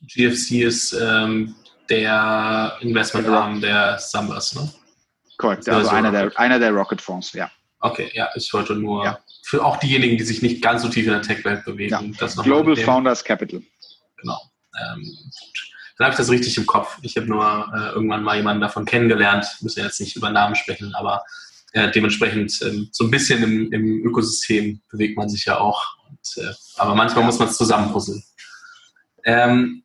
GFC ist ähm, der Investmentarm der Sambas, ne? Korrekt, also, also einer der, einer der Rocket Fonds, ja. Okay, ja, ich wollte nur ja. für auch diejenigen, die sich nicht ganz so tief in der Tech-Welt bewegen. Ja. Das Global Founders Capital. Genau. Ähm, dann habe ich das richtig im Kopf. Ich habe nur äh, irgendwann mal jemanden davon kennengelernt, müssen jetzt nicht über Namen sprechen, aber äh, dementsprechend ähm, so ein bisschen im, im, Ökosystem bewegt man sich ja auch. Und, äh, aber manchmal muss man es zusammenpuzzeln. Ähm,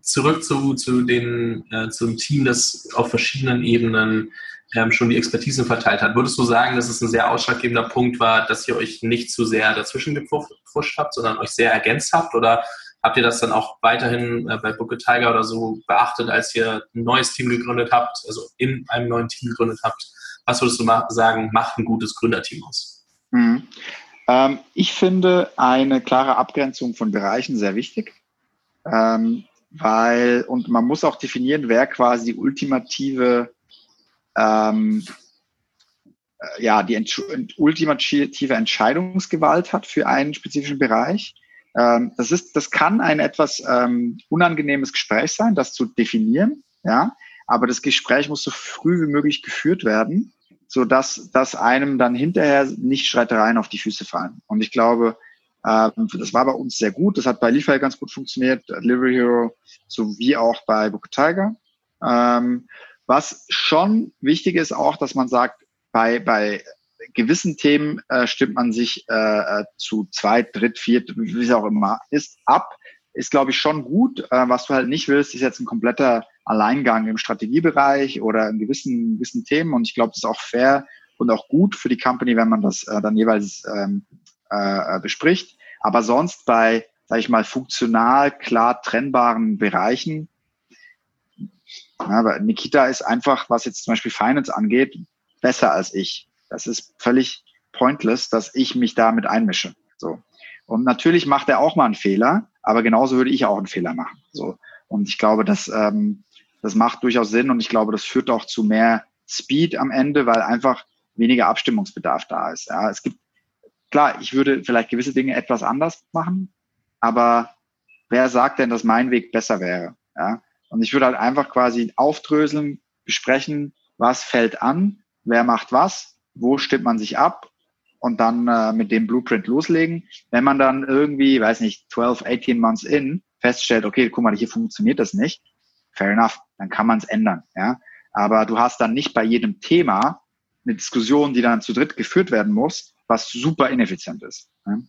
zurück zu, zu den, äh, zum Team, das auf verschiedenen Ebenen ähm, schon die Expertise verteilt hat. Würdest du sagen, dass es ein sehr ausschlaggebender Punkt war, dass ihr euch nicht zu sehr dazwischen gepfuscht habt, sondern euch sehr ergänzt habt? Oder habt ihr das dann auch weiterhin äh, bei Booker Tiger oder so beachtet, als ihr ein neues Team gegründet habt, also in einem neuen Team gegründet habt? Was würdest du sagen, macht ein gutes Gründerteam aus? Mhm. Ähm, ich finde eine klare Abgrenzung von Bereichen sehr wichtig. Ähm, weil, und man muss auch definieren, wer quasi die ultimative, ähm, äh, ja, die ent ultimative Entscheidungsgewalt hat für einen spezifischen Bereich. Ähm, das ist, das kann ein etwas ähm, unangenehmes Gespräch sein, das zu definieren, ja. Aber das Gespräch muss so früh wie möglich geführt werden, so dass einem dann hinterher nicht Streitereien auf die Füße fallen. Und ich glaube, ähm, das war bei uns sehr gut. Das hat bei Lieferheld ganz gut funktioniert, Delivery Hero sowie auch bei Book Tiger. Ähm, was schon wichtig ist auch, dass man sagt, bei, bei gewissen Themen äh, stimmt man sich äh, äh zu zweit, dritt, viert, wie es auch immer ist, ab. Ist, glaube ich, schon gut. Äh, was du halt nicht willst, ist jetzt ein kompletter Alleingang im Strategiebereich oder in gewissen, gewissen Themen. Und ich glaube, das ist auch fair und auch gut für die Company, wenn man das äh, dann jeweils ähm, äh, bespricht. Aber sonst bei, sage ich mal, funktional klar trennbaren Bereichen, aber Nikita ist einfach, was jetzt zum Beispiel Finance angeht, besser als ich. Das ist völlig pointless, dass ich mich damit einmische. So. Und natürlich macht er auch mal einen Fehler, aber genauso würde ich auch einen Fehler machen. So. Und ich glaube, das, ähm, das macht durchaus Sinn und ich glaube, das führt auch zu mehr Speed am Ende, weil einfach weniger Abstimmungsbedarf da ist. Ja, es gibt klar, ich würde vielleicht gewisse Dinge etwas anders machen, aber wer sagt denn, dass mein Weg besser wäre? Ja? Und ich würde halt einfach quasi aufdröseln, besprechen, was fällt an, wer macht was, wo stimmt man sich ab und dann äh, mit dem Blueprint loslegen. Wenn man dann irgendwie, weiß nicht, 12, 18 months in feststellt, okay, guck mal, hier funktioniert das nicht, fair enough, dann kann man es ändern. Ja? Aber du hast dann nicht bei jedem Thema eine Diskussion, die dann zu dritt geführt werden muss, was super ineffizient ist. Ne?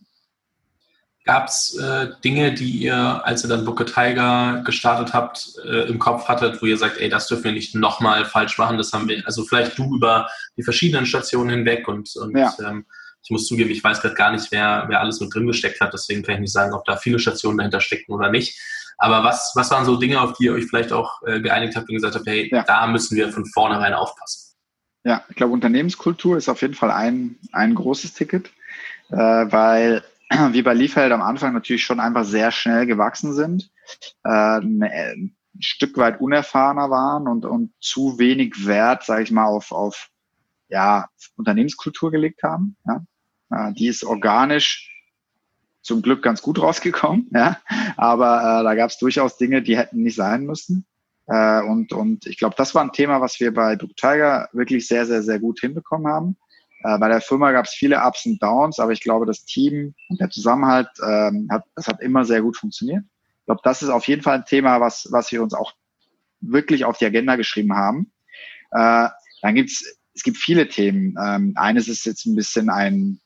Gab es äh, Dinge, die ihr, als ihr dann Booker Tiger gestartet habt, äh, im Kopf hattet, wo ihr sagt, ey, das dürfen wir nicht nochmal falsch machen? Das haben wir, also vielleicht du über die verschiedenen Stationen hinweg und, und ja. ähm, ich muss zugeben, ich weiß gerade gar nicht, wer, wer alles mit drin gesteckt hat, deswegen kann ich nicht sagen, ob da viele Stationen dahinter steckten oder nicht. Aber was, was waren so Dinge, auf die ihr euch vielleicht auch äh, geeinigt habt und gesagt habt, hey, ja. da müssen wir von vornherein aufpassen? Ja, ich glaube, Unternehmenskultur ist auf jeden Fall ein, ein großes Ticket, äh, weil [clears throat] wir bei Liefeld am Anfang natürlich schon einfach sehr schnell gewachsen sind, äh, ein Stück weit unerfahrener waren und, und zu wenig Wert, sage ich mal, auf, auf ja, Unternehmenskultur gelegt haben. Ja. Äh, die ist organisch zum Glück ganz gut rausgekommen, [laughs] ja. aber äh, da gab es durchaus Dinge, die hätten nicht sein müssen. Äh, und, und ich glaube, das war ein Thema, was wir bei Duke Tiger wirklich sehr, sehr, sehr gut hinbekommen haben. Äh, bei der Firma gab es viele Ups und Downs, aber ich glaube, das Team und der Zusammenhalt, ähm, hat, das hat immer sehr gut funktioniert. Ich glaube, das ist auf jeden Fall ein Thema, was, was wir uns auch wirklich auf die Agenda geschrieben haben. Äh, dann gibt's es gibt viele Themen. Ähm, eines ist jetzt ein bisschen ein,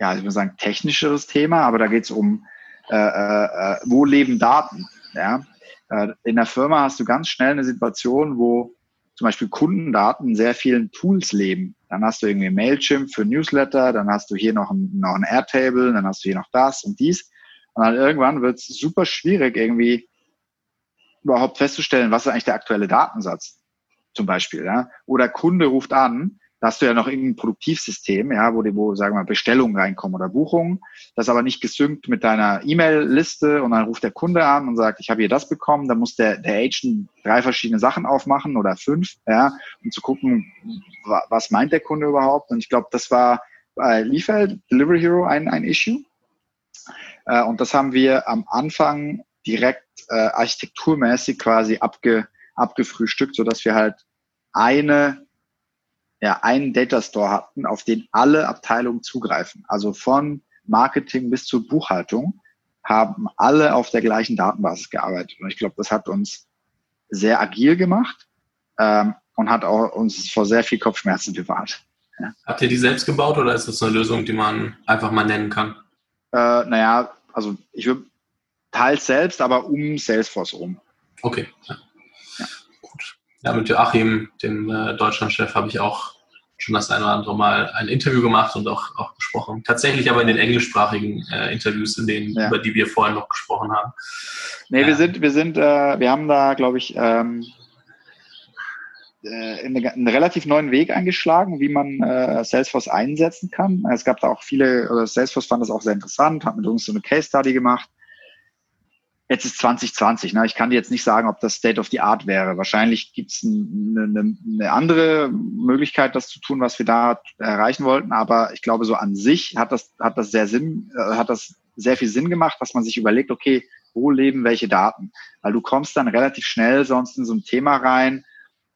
ja, ich würde sagen, technischeres Thema, aber da geht es um, äh, äh, äh, wo leben Daten? Ja? Äh, in der Firma hast du ganz schnell eine Situation, wo zum Beispiel Kundendaten in sehr vielen Tools leben. Dann hast du irgendwie Mailchimp für Newsletter, dann hast du hier noch ein, noch ein Airtable, dann hast du hier noch das und dies. Und dann irgendwann wird es super schwierig, irgendwie überhaupt festzustellen, was ist eigentlich der aktuelle Datensatz zum Beispiel. Ja? Oder Kunde ruft an da hast du ja noch irgendein Produktivsystem, ja, wo, die, wo sagen wir, Bestellungen reinkommen oder Buchungen. Das ist aber nicht gesynkt mit deiner E-Mail-Liste und dann ruft der Kunde an und sagt, ich habe hier das bekommen. Dann muss der, der Agent drei verschiedene Sachen aufmachen oder fünf, ja, um zu gucken, was meint der Kunde überhaupt. Und ich glaube, das war bei Liefeld, Delivery Hero, ein, ein Issue. Äh, und das haben wir am Anfang direkt äh, architekturmäßig quasi abge, abgefrühstückt, sodass wir halt eine ja, einen Data Store hatten, auf den alle Abteilungen zugreifen. Also von Marketing bis zur Buchhaltung haben alle auf der gleichen Datenbasis gearbeitet. Und ich glaube, das hat uns sehr agil gemacht ähm, und hat auch uns vor sehr viel Kopfschmerzen bewahrt. Ja. Habt ihr die selbst gebaut oder ist das eine Lösung, die man einfach mal nennen kann? Äh, naja, also ich würde teils selbst, aber um Salesforce rum. Okay. Ja. ja. Ja, mit Joachim, dem äh, Deutschlandchef, habe ich auch schon das eine oder andere Mal ein Interview gemacht und auch, auch gesprochen. Tatsächlich aber in den englischsprachigen äh, Interviews, in denen, ja. über die wir vorhin noch gesprochen haben. Nee, wir sind, wir sind, äh, wir haben da, glaube ich, ähm, äh, einen relativ neuen Weg eingeschlagen, wie man äh, Salesforce einsetzen kann. Es gab da auch viele, oder Salesforce fand das auch sehr interessant, hat mit uns so eine Case Study gemacht. Jetzt ist 2020. Ne? Ich kann dir jetzt nicht sagen, ob das State of the Art wäre. Wahrscheinlich gibt es eine, eine, eine andere Möglichkeit, das zu tun, was wir da erreichen wollten. Aber ich glaube, so an sich hat das, hat das sehr Sinn, äh, hat das sehr viel Sinn gemacht, dass man sich überlegt, okay, wo leben welche Daten? Weil du kommst dann relativ schnell sonst in so ein Thema rein,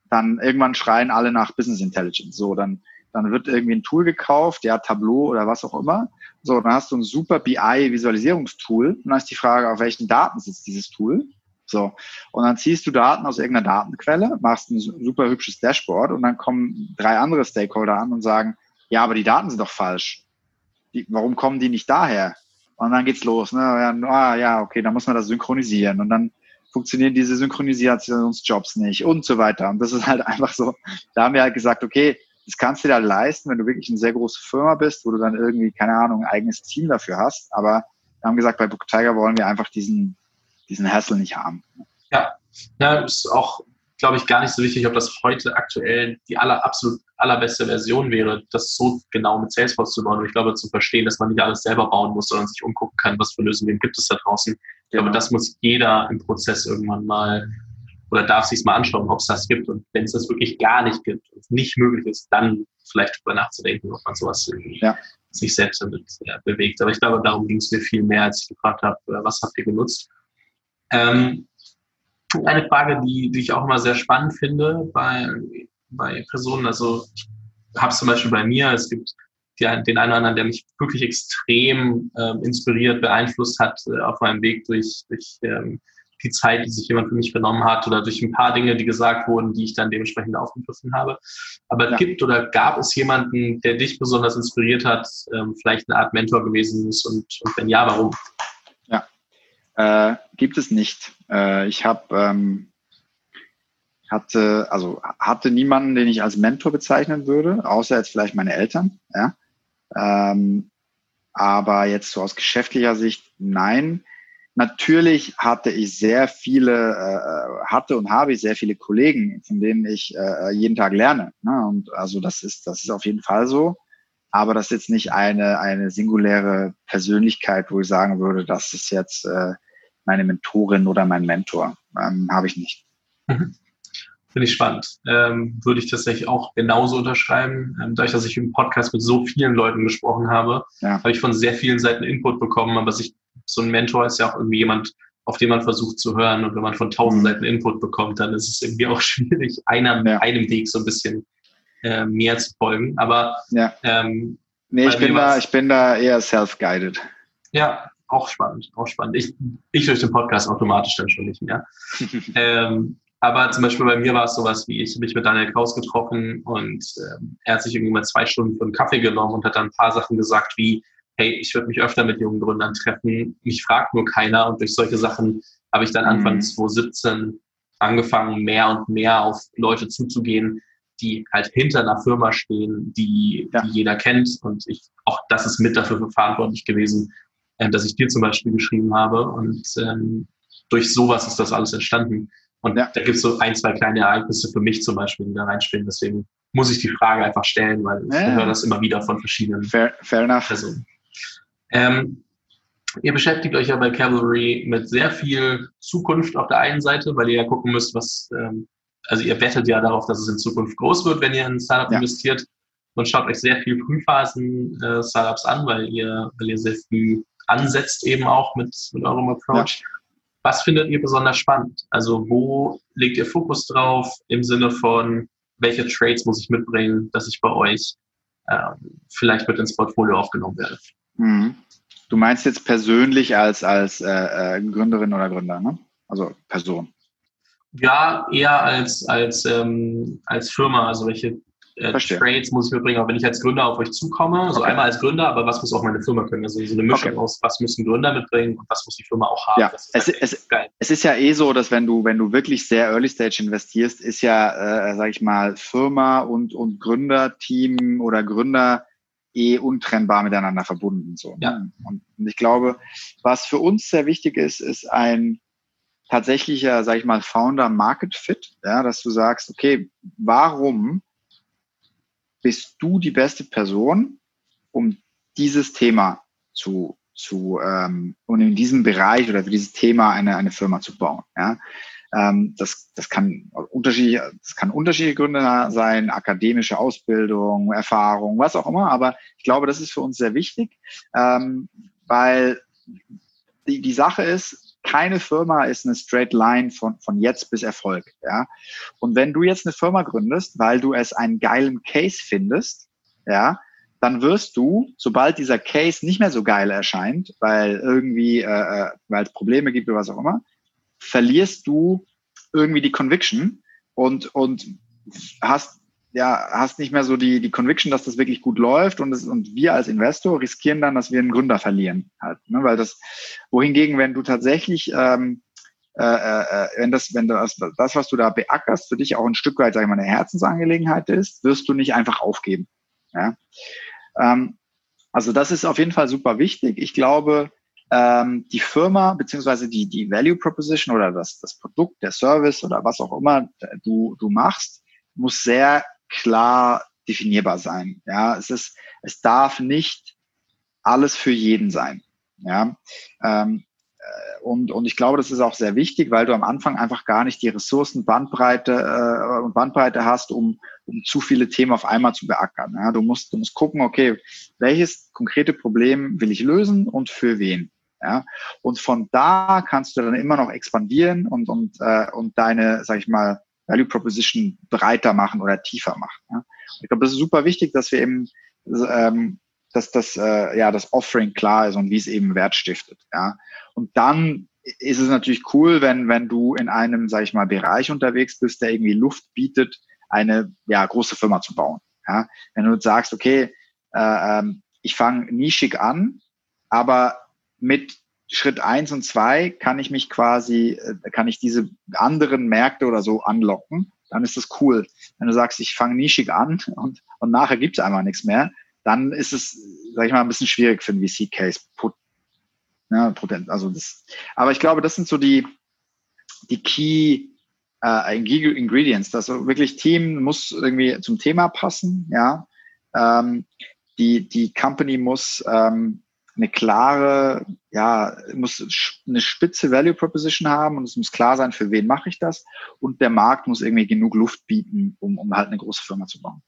dann irgendwann schreien alle nach Business Intelligence. So, dann, dann wird irgendwie ein Tool gekauft, ja, Tableau oder was auch immer. So, dann hast du ein super BI-Visualisierungstool. Und dann ist die Frage, auf welchen Daten sitzt dieses Tool? So. Und dann ziehst du Daten aus irgendeiner Datenquelle, machst ein super hübsches Dashboard und dann kommen drei andere Stakeholder an und sagen, ja, aber die Daten sind doch falsch. Die, warum kommen die nicht daher? Und dann geht's los. Ne? Ja, ah, ja, okay, dann muss man das synchronisieren. Und dann funktionieren diese Synchronisationsjobs nicht und so weiter. Und das ist halt [laughs] einfach so, da haben wir halt gesagt, okay, das kannst du dir leisten, wenn du wirklich eine sehr große Firma bist, wo du dann irgendwie, keine Ahnung, ein eigenes Team dafür hast. Aber wir haben gesagt, bei Book Tiger wollen wir einfach diesen, diesen Hassel nicht haben. Ja, ja, ist auch glaube ich, gar nicht so wichtig, ob das heute aktuell die aller, absolut allerbeste Version wäre, das so genau mit Salesforce zu bauen. Und ich glaube, zu verstehen, dass man nicht alles selber bauen muss, sondern sich umgucken kann, was für Lösungen gibt es da draußen. Ich glaube, genau. das muss jeder im Prozess irgendwann mal oder darf sich mal anschauen, ob es das gibt. Und wenn es das wirklich gar nicht gibt und nicht möglich ist, dann vielleicht darüber nachzudenken, ob man sowas ja. sich selbst damit ja, bewegt. Aber ich glaube, darum ging es mir viel mehr, als ich gefragt habe, äh, was habt ihr genutzt? Ähm, eine Frage, die, die ich auch immer sehr spannend finde bei, bei Personen. Also ich habe es zum Beispiel bei mir, es gibt die, den einen oder anderen, der mich wirklich extrem ähm, inspiriert, beeinflusst hat äh, auf meinem Weg durch, durch ähm, die Zeit, die sich jemand für mich genommen hat oder durch ein paar Dinge, die gesagt wurden, die ich dann dementsprechend aufgegriffen habe. Aber ja. gibt oder gab es jemanden, der dich besonders inspiriert hat, ähm, vielleicht eine Art Mentor gewesen ist und, und wenn ja, warum? Äh, gibt es nicht. Äh, ich habe ähm, hatte also hatte niemanden, den ich als Mentor bezeichnen würde, außer jetzt vielleicht meine Eltern. Ja. Ähm, aber jetzt so aus geschäftlicher Sicht nein. Natürlich hatte ich sehr viele, äh, hatte und habe ich sehr viele Kollegen, von denen ich äh, jeden Tag lerne. Ne? Und also das ist, das ist auf jeden Fall so. Aber das ist jetzt nicht eine, eine singuläre Persönlichkeit, wo ich sagen würde, das ist jetzt äh, meine Mentorin oder mein Mentor. Ähm, Habe ich nicht. Mhm. Finde ich spannend. Ähm, würde ich tatsächlich auch genauso unterschreiben. Ähm, dadurch, dass ich im Podcast mit so vielen Leuten gesprochen habe, ja. habe ich von sehr vielen Seiten Input bekommen. Aber sich, so ein Mentor ist ja auch irgendwie jemand, auf den man versucht zu hören. Und wenn man von tausend mhm. Seiten Input bekommt, dann ist es irgendwie auch [laughs] schwierig, einer, ja. einem Weg so ein bisschen äh, mehr zu folgen. Aber ja. ähm, nee, ich bin da, ich bin da eher self-guided. Ja, auch spannend, auch spannend. Ich, ich durch den Podcast automatisch dann schon nicht mehr. [laughs] ähm, aber zum Beispiel bei mir war es sowas wie, ich habe mich mit Daniel Kraus getroffen und ähm, er hat sich irgendwie mal zwei Stunden für einen Kaffee genommen und hat dann ein paar Sachen gesagt wie, hey, ich würde mich öfter mit jungen Gründern treffen, mich fragt nur keiner und durch solche Sachen habe ich dann Anfang mhm. 2017 angefangen, mehr und mehr auf Leute zuzugehen, die halt hinter einer Firma stehen, die, ja. die jeder kennt und ich, auch das ist mit dafür verantwortlich gewesen, äh, dass ich dir zum Beispiel geschrieben habe. Und ähm, durch sowas ist das alles entstanden. Und ja. da gibt es so ein, zwei kleine Ereignisse für mich zum Beispiel, die da reinspielen. Deswegen muss ich die Frage einfach stellen, weil ja. ich höre das immer wieder von verschiedenen fair, fair enough. Personen. Ähm, ihr beschäftigt euch ja bei Cavalry mit sehr viel Zukunft auf der einen Seite, weil ihr ja gucken müsst, was, ähm, also ihr wettet ja darauf, dass es in Zukunft groß wird, wenn ihr in ein Startup ja. investiert und schaut euch sehr viel Frühphasen äh, Startups an, weil ihr, weil ihr sehr viel ansetzt eben auch mit, mit eurem Approach. Ja. Was findet ihr besonders spannend? Also wo legt ihr Fokus drauf im Sinne von, welche Trades muss ich mitbringen, dass ich bei euch ähm, vielleicht mit ins Portfolio aufgenommen werde? Mhm. Du meinst jetzt persönlich als, als äh, äh, Gründerin oder Gründer, ne? Also Person. Ja, eher als, als, ähm, als Firma. Also welche äh, Trades muss ich mitbringen, auch wenn ich als Gründer auf euch zukomme. Also okay. einmal als Gründer, aber was muss auch meine Firma können? Also so eine Mischung okay. aus, was müssen Gründer mitbringen und was muss die Firma auch haben. Ja, es, halt es, es, ist ja eh so, dass wenn du, wenn du wirklich sehr Early Stage investierst, ist ja, äh, sag ich mal, Firma und, und Gründerteam oder Gründer eh untrennbar miteinander verbunden. So. Ja. Und, und ich glaube, was für uns sehr wichtig ist, ist ein tatsächlicher, sag ich mal, Founder Market Fit, ja, dass du sagst, okay, warum bist du die beste Person, um dieses Thema zu, zu ähm, und in diesem Bereich oder für dieses Thema eine, eine Firma zu bauen. Ja? Ähm, das, das, kann unterschiedliche, das kann unterschiedliche Gründe sein, akademische Ausbildung, Erfahrung, was auch immer. Aber ich glaube, das ist für uns sehr wichtig, ähm, weil die, die Sache ist, keine Firma ist eine straight line von, von jetzt bis Erfolg. Ja? Und wenn du jetzt eine Firma gründest, weil du es einen geilen Case findest, ja, dann wirst du, sobald dieser Case nicht mehr so geil erscheint, weil irgendwie, äh, äh weil es Probleme gibt oder was auch immer, verlierst du irgendwie die Conviction und, und hast ja, hast nicht mehr so die, die Conviction, dass das wirklich gut läuft und, es, und wir als Investor riskieren dann, dass wir einen Gründer verlieren halt, ne? weil das, wohingegen, wenn du tatsächlich, ähm, äh, äh, wenn das, wenn das, das, was du da beackerst, für dich auch ein Stück weit, sag ich mal, eine Herzensangelegenheit ist, wirst du nicht einfach aufgeben. Ja? Ähm, also das ist auf jeden Fall super wichtig. Ich glaube, ähm, die Firma beziehungsweise die, die Value Proposition oder das, das Produkt, der Service oder was auch immer du, du machst, muss sehr klar definierbar sein. Ja, es ist, es darf nicht alles für jeden sein. Ja, ähm, äh, und, und ich glaube, das ist auch sehr wichtig, weil du am Anfang einfach gar nicht die Ressourcen, Bandbreite äh, und Bandbreite hast, um, um zu viele Themen auf einmal zu beackern. Ja, du musst, du musst gucken, okay, welches konkrete Problem will ich lösen und für wen? Ja, und von da kannst du dann immer noch expandieren und, und, äh, und deine, sag ich mal, Value Proposition breiter machen oder tiefer machen. Ja. Ich glaube, das ist super wichtig, dass wir eben, ähm, dass das, äh, ja, das Offering klar ist und wie es eben Wert stiftet. Ja. Und dann ist es natürlich cool, wenn, wenn du in einem, sag ich mal, Bereich unterwegs bist, der irgendwie Luft bietet, eine ja, große Firma zu bauen. Ja. Wenn du sagst, okay, äh, ähm, ich fange nischig an, aber mit Schritt eins und zwei kann ich mich quasi, äh, kann ich diese anderen Märkte oder so anlocken, dann ist das cool. Wenn du sagst, ich fange nischig an [laughs] und, und nachher gibt es einfach nichts mehr, dann ist es, sag ich mal, ein bisschen schwierig für einen VC-Case. Ja, potent, also das, aber ich glaube, das sind so die, die Key äh, Ingredients. Das wirklich Team muss irgendwie zum Thema passen, ja. Ähm, die, die Company muss ähm, eine klare, ja, muss eine spitze Value Proposition haben und es muss klar sein, für wen mache ich das. Und der Markt muss irgendwie genug Luft bieten, um, um halt eine große Firma zu bauen.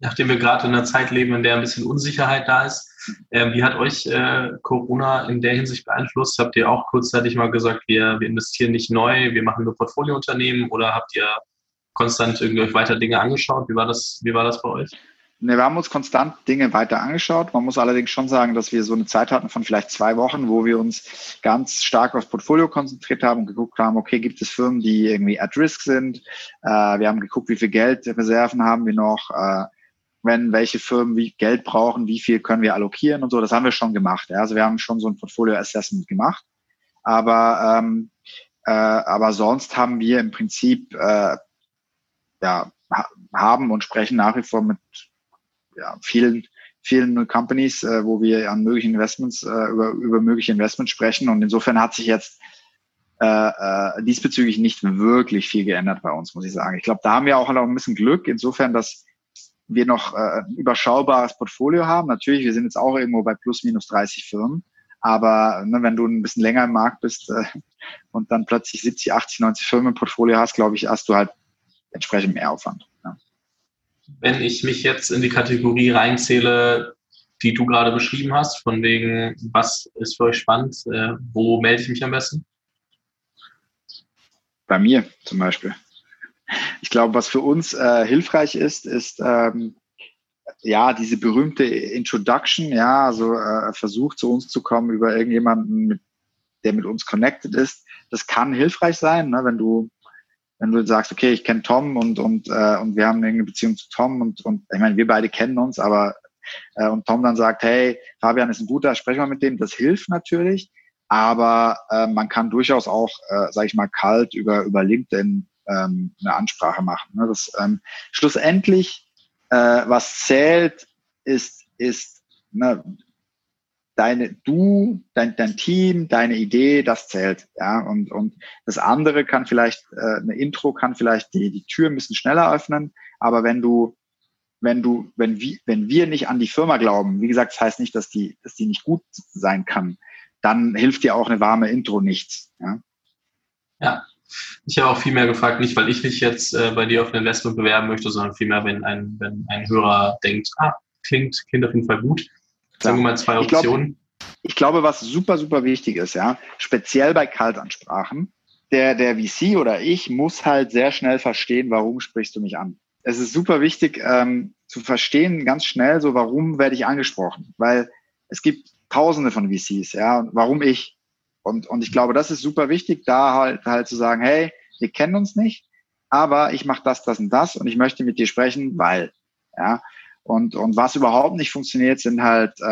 Nachdem wir gerade in einer Zeit leben, in der ein bisschen Unsicherheit da ist, äh, wie hat euch äh, Corona in der Hinsicht beeinflusst? Habt ihr auch kurzzeitig mal gesagt, wir, wir investieren nicht neu, wir machen nur Portfoliounternehmen oder habt ihr konstant irgendwie euch weiter Dinge angeschaut? Wie war das, wie war das bei euch? Ne, wir haben uns konstant Dinge weiter angeschaut. Man muss allerdings schon sagen, dass wir so eine Zeit hatten von vielleicht zwei Wochen, wo wir uns ganz stark aufs Portfolio konzentriert haben und geguckt haben, okay, gibt es Firmen, die irgendwie at risk sind? Äh, wir haben geguckt, wie viel Geldreserven haben wir noch? Äh, wenn welche Firmen wie Geld brauchen, wie viel können wir allokieren und so. Das haben wir schon gemacht. Ja? Also wir haben schon so ein Portfolio-Assessment gemacht. Aber, ähm, äh, aber sonst haben wir im Prinzip äh, ja, haben und sprechen nach wie vor mit ja, vielen, vielen Companies, äh, wo wir an möglichen Investments, äh, über, über mögliche Investments sprechen. Und insofern hat sich jetzt äh, äh, diesbezüglich nicht wirklich viel geändert bei uns, muss ich sagen. Ich glaube, da haben wir auch noch ein bisschen Glück, insofern, dass wir noch äh, ein überschaubares Portfolio haben. Natürlich, wir sind jetzt auch irgendwo bei plus minus 30 Firmen. Aber ne, wenn du ein bisschen länger im Markt bist äh, und dann plötzlich 70, 80, 90 Firmen im Portfolio hast, glaube ich, hast du halt entsprechend mehr Aufwand. Wenn ich mich jetzt in die Kategorie reinzähle, die du gerade beschrieben hast, von wegen, was ist für euch spannend, äh, wo melde ich mich am besten? Bei mir zum Beispiel. Ich glaube, was für uns äh, hilfreich ist, ist ähm, ja diese berühmte Introduction, ja, also äh, versucht zu uns zu kommen über irgendjemanden, mit, der mit uns connected ist. Das kann hilfreich sein, ne, wenn du wenn du sagst, okay, ich kenne Tom und und äh, und wir haben eine Beziehung zu Tom und und ich meine, wir beide kennen uns, aber äh, und Tom dann sagt, hey, Fabian ist ein guter, sprechen wir mit dem, das hilft natürlich, aber äh, man kann durchaus auch, äh, sage ich mal, kalt über über LinkedIn ähm, eine Ansprache machen. Ne? Das ähm, schlussendlich, äh, was zählt, ist ist ne, deine, du, dein, dein Team, deine Idee, das zählt. Ja, und, und das andere kann vielleicht, äh, eine Intro kann vielleicht die, die Tür ein bisschen schneller öffnen, aber wenn du, wenn du, wenn wir, wenn wir nicht an die Firma glauben, wie gesagt, das heißt nicht, dass die, dass die nicht gut sein kann, dann hilft dir auch eine warme Intro nichts. Ja. ja. Ich habe auch viel mehr gefragt, nicht weil ich mich jetzt äh, bei dir auf ein Investment bewerben möchte, sondern vielmehr, wenn ein, wenn ein Hörer denkt, ah, klingt, klingt auf jeden Fall gut, Sagen wir mal zwei Optionen. Ich, glaub, ich glaube, was super, super wichtig ist, ja, speziell bei Kaltansprachen, der, der VC oder ich muss halt sehr schnell verstehen, warum sprichst du mich an. Es ist super wichtig ähm, zu verstehen, ganz schnell, so warum werde ich angesprochen, weil es gibt Tausende von VCs, ja, und warum ich. Und, und ich glaube, das ist super wichtig, da halt, halt zu sagen, hey, wir kennen uns nicht, aber ich mache das, das und das und ich möchte mit dir sprechen, weil, ja. Und, und was überhaupt nicht funktioniert, sind halt äh,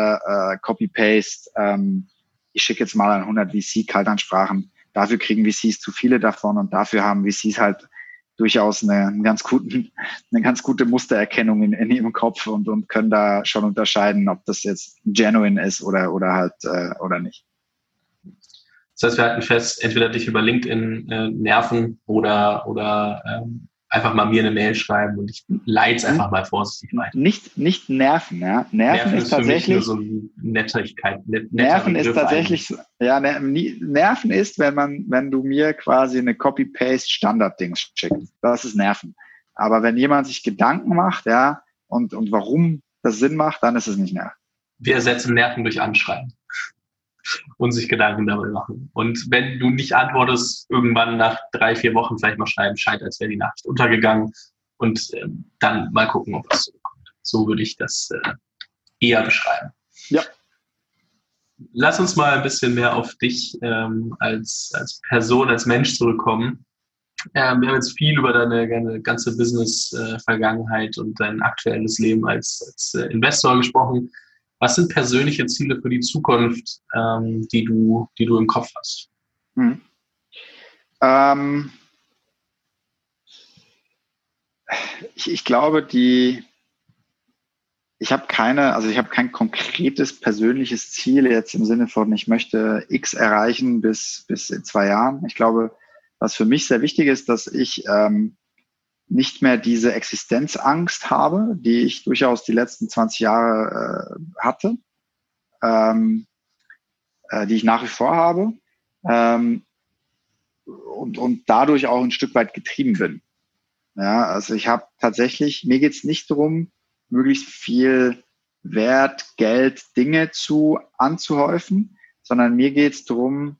äh, Copy-Paste. Ähm, ich schicke jetzt mal an 100 VC-Kaltansprachen. Dafür kriegen VCs zu viele davon und dafür haben VCs halt durchaus eine, einen ganz guten, [laughs] eine ganz gute Mustererkennung in, in ihrem Kopf und, und können da schon unterscheiden, ob das jetzt genuine ist oder, oder halt äh, oder nicht. Das heißt, wir halten fest, entweder dich über LinkedIn äh, nerven oder, oder ähm, einfach mal mir eine Mail schreiben und ich leite es einfach mal vorsichtig weiter. Nicht, nicht nerven, ja. Nerven, nerven ist, ist tatsächlich. so Nettigkeit. Net, nerven ist tatsächlich, eigentlich. ja, nerven ist, wenn man, wenn du mir quasi eine Copy-Paste Standard-Dings schickst. Das ist nerven. Aber wenn jemand sich Gedanken macht, ja, und, und warum das Sinn macht, dann ist es nicht nerven. Wir ersetzen Nerven durch Anschreiben und sich Gedanken darüber machen. Und wenn du nicht antwortest, irgendwann nach drei, vier Wochen vielleicht mal schreiben, scheint, als wäre die Nachricht untergegangen und äh, dann mal gucken, ob es so kommt. So würde ich das äh, eher beschreiben. Ja. Lass uns mal ein bisschen mehr auf dich ähm, als, als Person, als Mensch zurückkommen. Ähm, wir haben jetzt viel über deine, deine ganze Business-Vergangenheit äh, und dein aktuelles Leben als, als äh, Investor gesprochen. Was sind persönliche Ziele für die Zukunft, ähm, die, du, die du im Kopf hast? Hm. Ähm, ich, ich glaube, die, ich habe keine, also ich habe kein konkretes persönliches Ziel jetzt im Sinne von, ich möchte X erreichen bis, bis in zwei Jahren. Ich glaube, was für mich sehr wichtig ist, dass ich ähm, nicht mehr diese Existenzangst habe, die ich durchaus die letzten 20 Jahre äh, hatte, ähm, äh, die ich nach wie vor habe ähm, und, und dadurch auch ein Stück weit getrieben bin. Ja, also ich habe tatsächlich, mir geht's nicht darum, möglichst viel Wert, Geld, Dinge zu anzuhäufen, sondern mir geht's darum,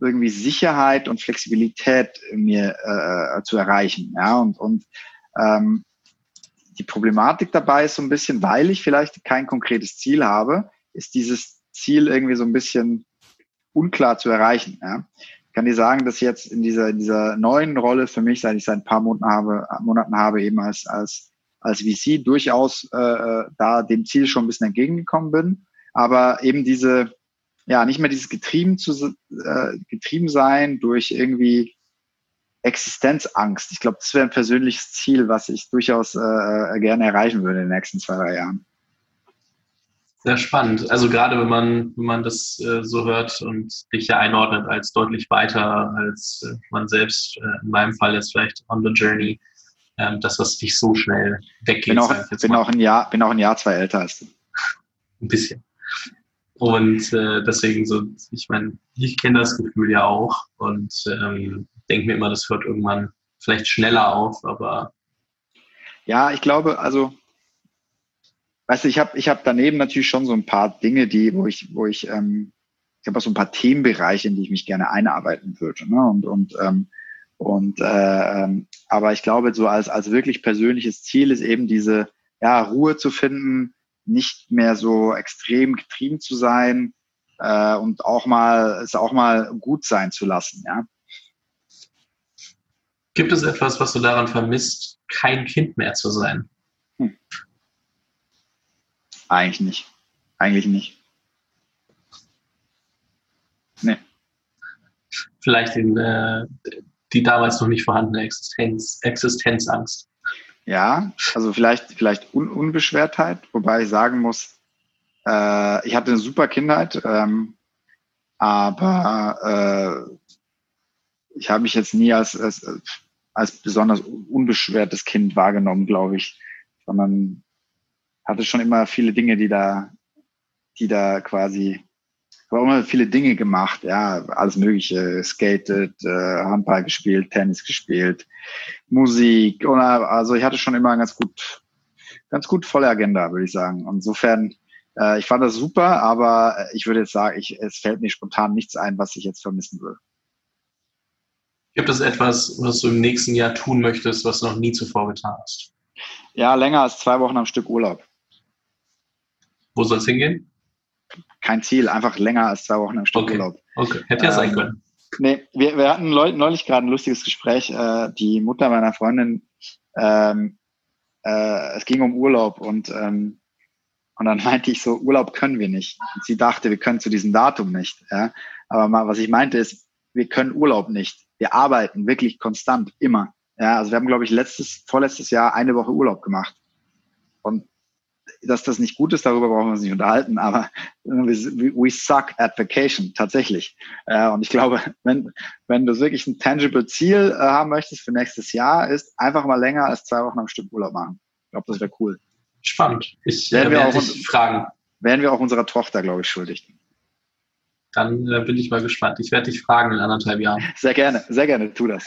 irgendwie Sicherheit und Flexibilität mir äh, zu erreichen. Ja, und, und ähm, die Problematik dabei ist so ein bisschen, weil ich vielleicht kein konkretes Ziel habe, ist dieses Ziel irgendwie so ein bisschen unklar zu erreichen. Ja. Ich kann dir sagen, dass jetzt in dieser, in dieser neuen Rolle für mich, seit ich seit ein paar Monaten habe, Monaten habe eben als, als, als VC durchaus äh, äh, da dem Ziel schon ein bisschen entgegengekommen bin. Aber eben diese, ja, nicht mehr dieses getrieben zu äh, getrieben sein durch irgendwie Existenzangst. Ich glaube, das wäre ein persönliches Ziel, was ich durchaus äh, äh, gerne erreichen würde in den nächsten zwei, drei Jahren. Sehr spannend. Also gerade wenn man, wenn man das äh, so hört und dich ja einordnet als deutlich weiter als äh, man selbst, äh, in meinem Fall jetzt vielleicht on the journey, ähm, das, was dich so schnell weggeht. Bin auch, bin auch, ein Jahr, bin auch ein Jahr, zwei älter als du. Ein bisschen. Und äh, deswegen so, ich meine, ich kenne das Gefühl ja auch und ähm, denke mir immer, das hört irgendwann vielleicht schneller auf, aber. Ja, ich glaube, also, weißt du, ich habe ich hab daneben natürlich schon so ein paar Dinge, die, wo ich, wo ich, ähm, ich habe auch so ein paar Themenbereiche, in die ich mich gerne einarbeiten würde. Ne? Und, und, ähm, und äh, aber ich glaube, so als, als wirklich persönliches Ziel ist eben diese ja, Ruhe zu finden, nicht mehr so extrem getrieben zu sein äh, und auch mal es auch mal gut sein zu lassen, ja. Gibt es etwas, was du daran vermisst, kein Kind mehr zu sein? Hm. Eigentlich nicht. Eigentlich nicht. Nee. Vielleicht in, äh, die damals noch nicht vorhandene Existenz, Existenzangst. Ja, also vielleicht, vielleicht Un Unbeschwertheit, wobei ich sagen muss, äh, ich hatte eine super Kindheit, ähm, aber äh, ich habe mich jetzt nie als, als, als besonders unbeschwertes Kind wahrgenommen, glaube ich, sondern hatte schon immer viele Dinge, die da, die da quasi, habe immer viele Dinge gemacht, ja, alles Mögliche, skated, äh, Handball gespielt, Tennis gespielt, Musik, oder, also ich hatte schon immer ganz gut, ganz gut volle Agenda, würde ich sagen. Und insofern, äh, ich fand das super, aber ich würde jetzt sagen, ich, es fällt mir spontan nichts ein, was ich jetzt vermissen würde. Gibt es etwas, was du im nächsten Jahr tun möchtest, was du noch nie zuvor getan hast? Ja, länger als zwei Wochen am Stück Urlaub. Wo soll es hingehen? Kein Ziel, einfach länger als zwei Wochen am Stück okay. Urlaub. Okay, hätte ja ähm, sein können. Nee, wir, wir hatten neulich gerade ein lustiges Gespräch. Äh, die Mutter meiner Freundin, ähm, äh, es ging um Urlaub und, ähm, und dann [laughs] meinte ich so, Urlaub können wir nicht. Und sie dachte, wir können zu diesem Datum nicht. Ja? Aber mal, was ich meinte ist, wir können Urlaub nicht wir arbeiten wirklich konstant, immer. Ja, also wir haben, glaube ich, letztes, vorletztes Jahr eine Woche Urlaub gemacht. Und dass das nicht gut ist, darüber brauchen wir uns nicht unterhalten, aber we suck at vacation, tatsächlich. Äh, und ich glaube, wenn, wenn du wirklich ein tangible Ziel äh, haben möchtest für nächstes Jahr, ist einfach mal länger als zwei Wochen am Stück Urlaub machen. Ich glaube, das wäre cool. Spannend. Ich äh, werde dich fragen. Wären wir auch unserer Tochter, glaube ich, schuldig. Dann bin ich mal gespannt. Ich werde dich fragen in anderthalb Jahren. Sehr gerne, sehr gerne, tu das.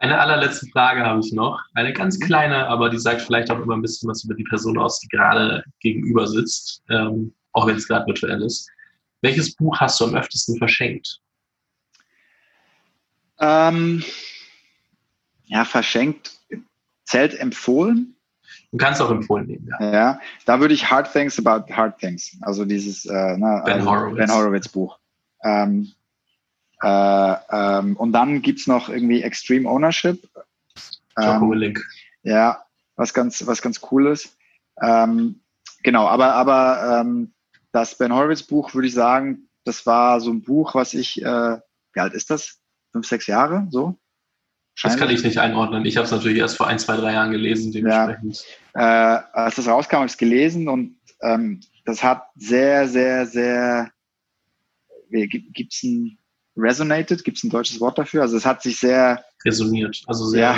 Eine allerletzte Frage habe ich noch. Eine ganz kleine, aber die sagt vielleicht auch immer ein bisschen was über die Person aus, die gerade gegenüber sitzt, ähm, auch wenn es gerade virtuell ist. Welches Buch hast du am öftesten verschenkt? Ähm, ja, verschenkt. Zählt empfohlen? Du kannst auch empfohlen nehmen, ja. Ja, da würde ich Hard Things About Hard Things, also dieses äh, ne, ben, also Horowitz. ben Horowitz Buch. Ähm, äh, ähm, und dann gibt's noch irgendwie Extreme Ownership. Ähm, Link. Ja, was ganz, was ganz cool ist. Ähm, genau, aber, aber ähm, das Ben Horowitz Buch würde ich sagen, das war so ein Buch, was ich, äh, wie alt ist das? Fünf, sechs Jahre, so? Das kann ich nicht einordnen. Ich habe es natürlich erst vor ein, zwei, drei Jahren gelesen, dementsprechend. Ja, äh, als das rauskam, habe ich es gelesen und ähm, das hat sehr, sehr, sehr, gibt es ein resonated, gibt es ein deutsches Wort dafür? Also es hat sich sehr resoniert, also sehr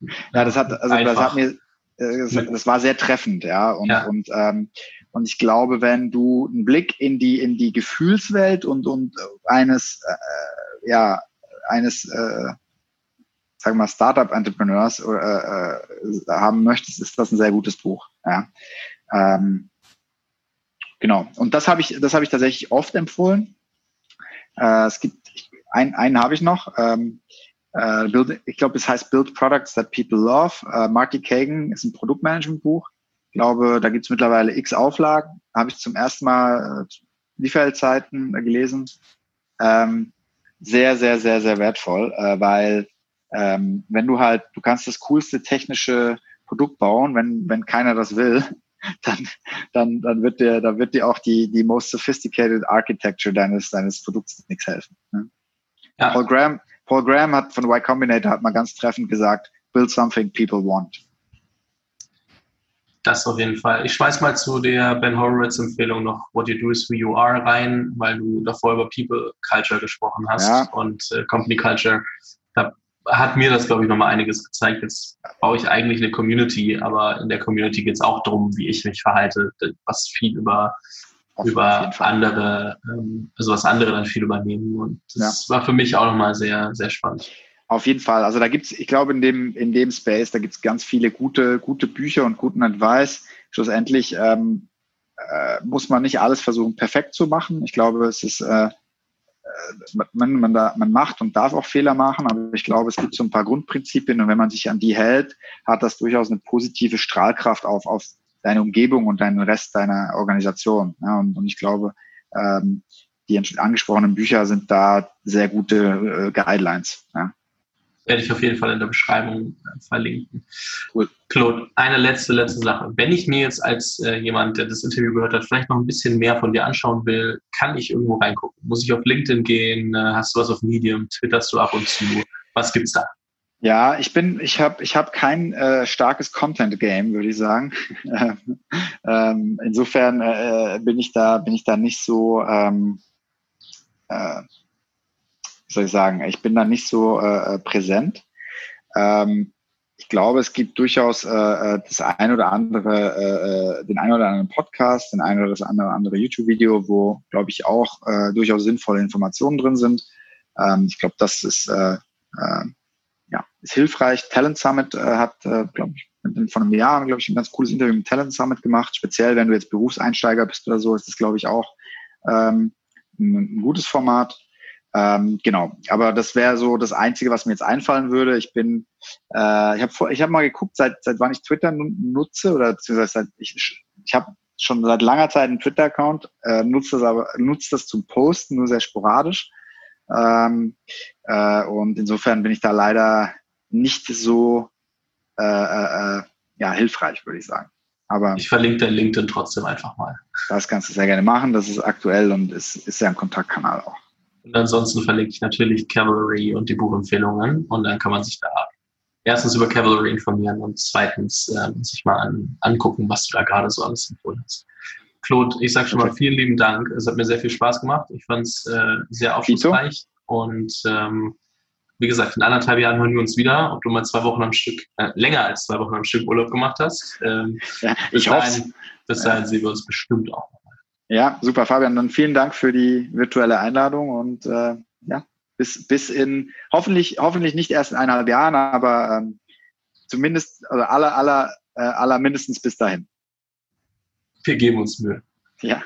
ja, ja das hat also einfach. das hat mir äh, das, war sehr treffend, ja und ja. und ähm, und ich glaube, wenn du einen Blick in die in die Gefühlswelt und und eines äh, ja eines äh, sagen wir mal, Startup-Entrepreneurs äh, äh, haben möchtest, ist das ein sehr gutes Buch. Ja. Ähm, genau. Und das habe ich, das habe ich tatsächlich oft empfohlen. Äh, es gibt ein, einen habe ich noch. Ähm, äh, build, ich glaube, es heißt Build Products That People Love. Äh, Marty Kagan ist ein Produktmanagement-Buch. Ich glaube, da gibt es mittlerweile x Auflagen. Habe ich zum ersten Mal äh, Lieferzeiten gelesen. Ähm, sehr, sehr, sehr, sehr wertvoll, äh, weil ähm, wenn du halt, du kannst das coolste technische Produkt bauen, wenn, wenn keiner das will, [laughs] dann, dann, dann wird dir, dann wird dir auch die, die most sophisticated architecture deines, deines Produkts nichts helfen. Ne? Ja. Paul Graham, Paul Graham hat von Y Combinator hat mal ganz treffend gesagt, build something people want. Das auf jeden Fall. Ich schmeiß mal zu der Ben Horowitz Empfehlung noch What You Do Is Who You Are rein, weil du davor über People Culture gesprochen hast ja. und äh, Company Culture. Da hat mir das, glaube ich, nochmal einiges gezeigt. Jetzt baue ich eigentlich eine Community, aber in der Community geht es auch darum, wie ich mich verhalte, was viel über, über andere, ähm, also was andere dann viel übernehmen. Und das ja. war für mich auch nochmal sehr, sehr spannend. Auf jeden Fall. Also da gibt's, ich glaube, in dem, in dem Space, da gibt's ganz viele gute, gute Bücher und guten Advice. Schlussendlich ähm, äh, muss man nicht alles versuchen, perfekt zu machen. Ich glaube, es ist äh, man, man, da, man macht und darf auch Fehler machen, aber ich glaube, es gibt so ein paar Grundprinzipien und wenn man sich an die hält, hat das durchaus eine positive Strahlkraft auf, auf deine Umgebung und deinen Rest deiner Organisation. Ja, und, und ich glaube, ähm, die angesprochenen Bücher sind da sehr gute äh, Guidelines. Ja. Werde ich auf jeden Fall in der Beschreibung äh, verlinken. Cool. Claude, eine letzte, letzte Sache. Wenn ich mir jetzt als äh, jemand, der das Interview gehört hat, vielleicht noch ein bisschen mehr von dir anschauen will, kann ich irgendwo reingucken? Muss ich auf LinkedIn gehen? Äh, hast du was auf Medium? Twitterst du ab und zu? Was gibt's da? Ja, ich bin, ich habe, ich habe kein äh, starkes Content-Game, würde ich sagen. [laughs] ähm, insofern äh, bin ich da, bin ich da nicht so, ähm, äh, wie soll ich sagen, ich bin da nicht so äh, äh präsent. Ähm, ich glaube, es gibt durchaus äh, äh, das ein oder andere, äh, äh, den ein oder anderen Podcast, den ein oder das andere, andere YouTube-Video, wo, glaube ich, auch äh, durchaus sinnvolle Informationen drin sind. Ähm, ich glaube, das ist äh, äh, ja, ist hilfreich. Talent Summit äh, hat, äh, glaube ich, von einem Jahr, glaube ich, ein ganz cooles Interview mit Talent Summit gemacht. Speziell, wenn du jetzt Berufseinsteiger bist oder so, ist das, glaube ich, auch ähm, ein, ein gutes Format. Ähm, genau, aber das wäre so das Einzige, was mir jetzt einfallen würde. Ich bin, äh, ich habe ich hab mal geguckt, seit, seit wann ich Twitter nutze oder beziehungsweise seit, ich, ich habe schon seit langer Zeit einen Twitter-Account, äh, nutze das aber nutze das zum Posten, nur sehr sporadisch. Ähm, äh, und insofern bin ich da leider nicht so äh, äh, äh, ja, hilfreich, würde ich sagen. Aber ich verlinke dein LinkedIn trotzdem einfach mal. Das kannst du sehr gerne machen. Das ist aktuell und ist, ist ja ein Kontaktkanal auch. Und ansonsten verlinke ich natürlich Cavalry und die Buchempfehlungen und dann kann man sich da erstens über Cavalry informieren und zweitens äh, sich mal an, angucken, was du da gerade so alles empfohlen hast. Claude, ich sage schon mal vielen lieben Dank. Es hat mir sehr viel Spaß gemacht. Ich fand es äh, sehr aufschlussreich. Und ähm, wie gesagt, in anderthalb Jahren hören wir uns wieder, ob du mal zwei Wochen am Stück, äh, länger als zwei Wochen am Stück Urlaub gemacht hast. Ähm, ja, ich hoffe. Bis dahin sehen wir uns bestimmt auch nochmal. Ja, super, Fabian. Dann vielen Dank für die virtuelle Einladung und äh, ja, bis, bis in hoffentlich, hoffentlich nicht erst in eineinhalb Jahren, aber ähm, zumindest, also aller, aller, äh, aller mindestens bis dahin. Wir geben uns Mühe. Ja.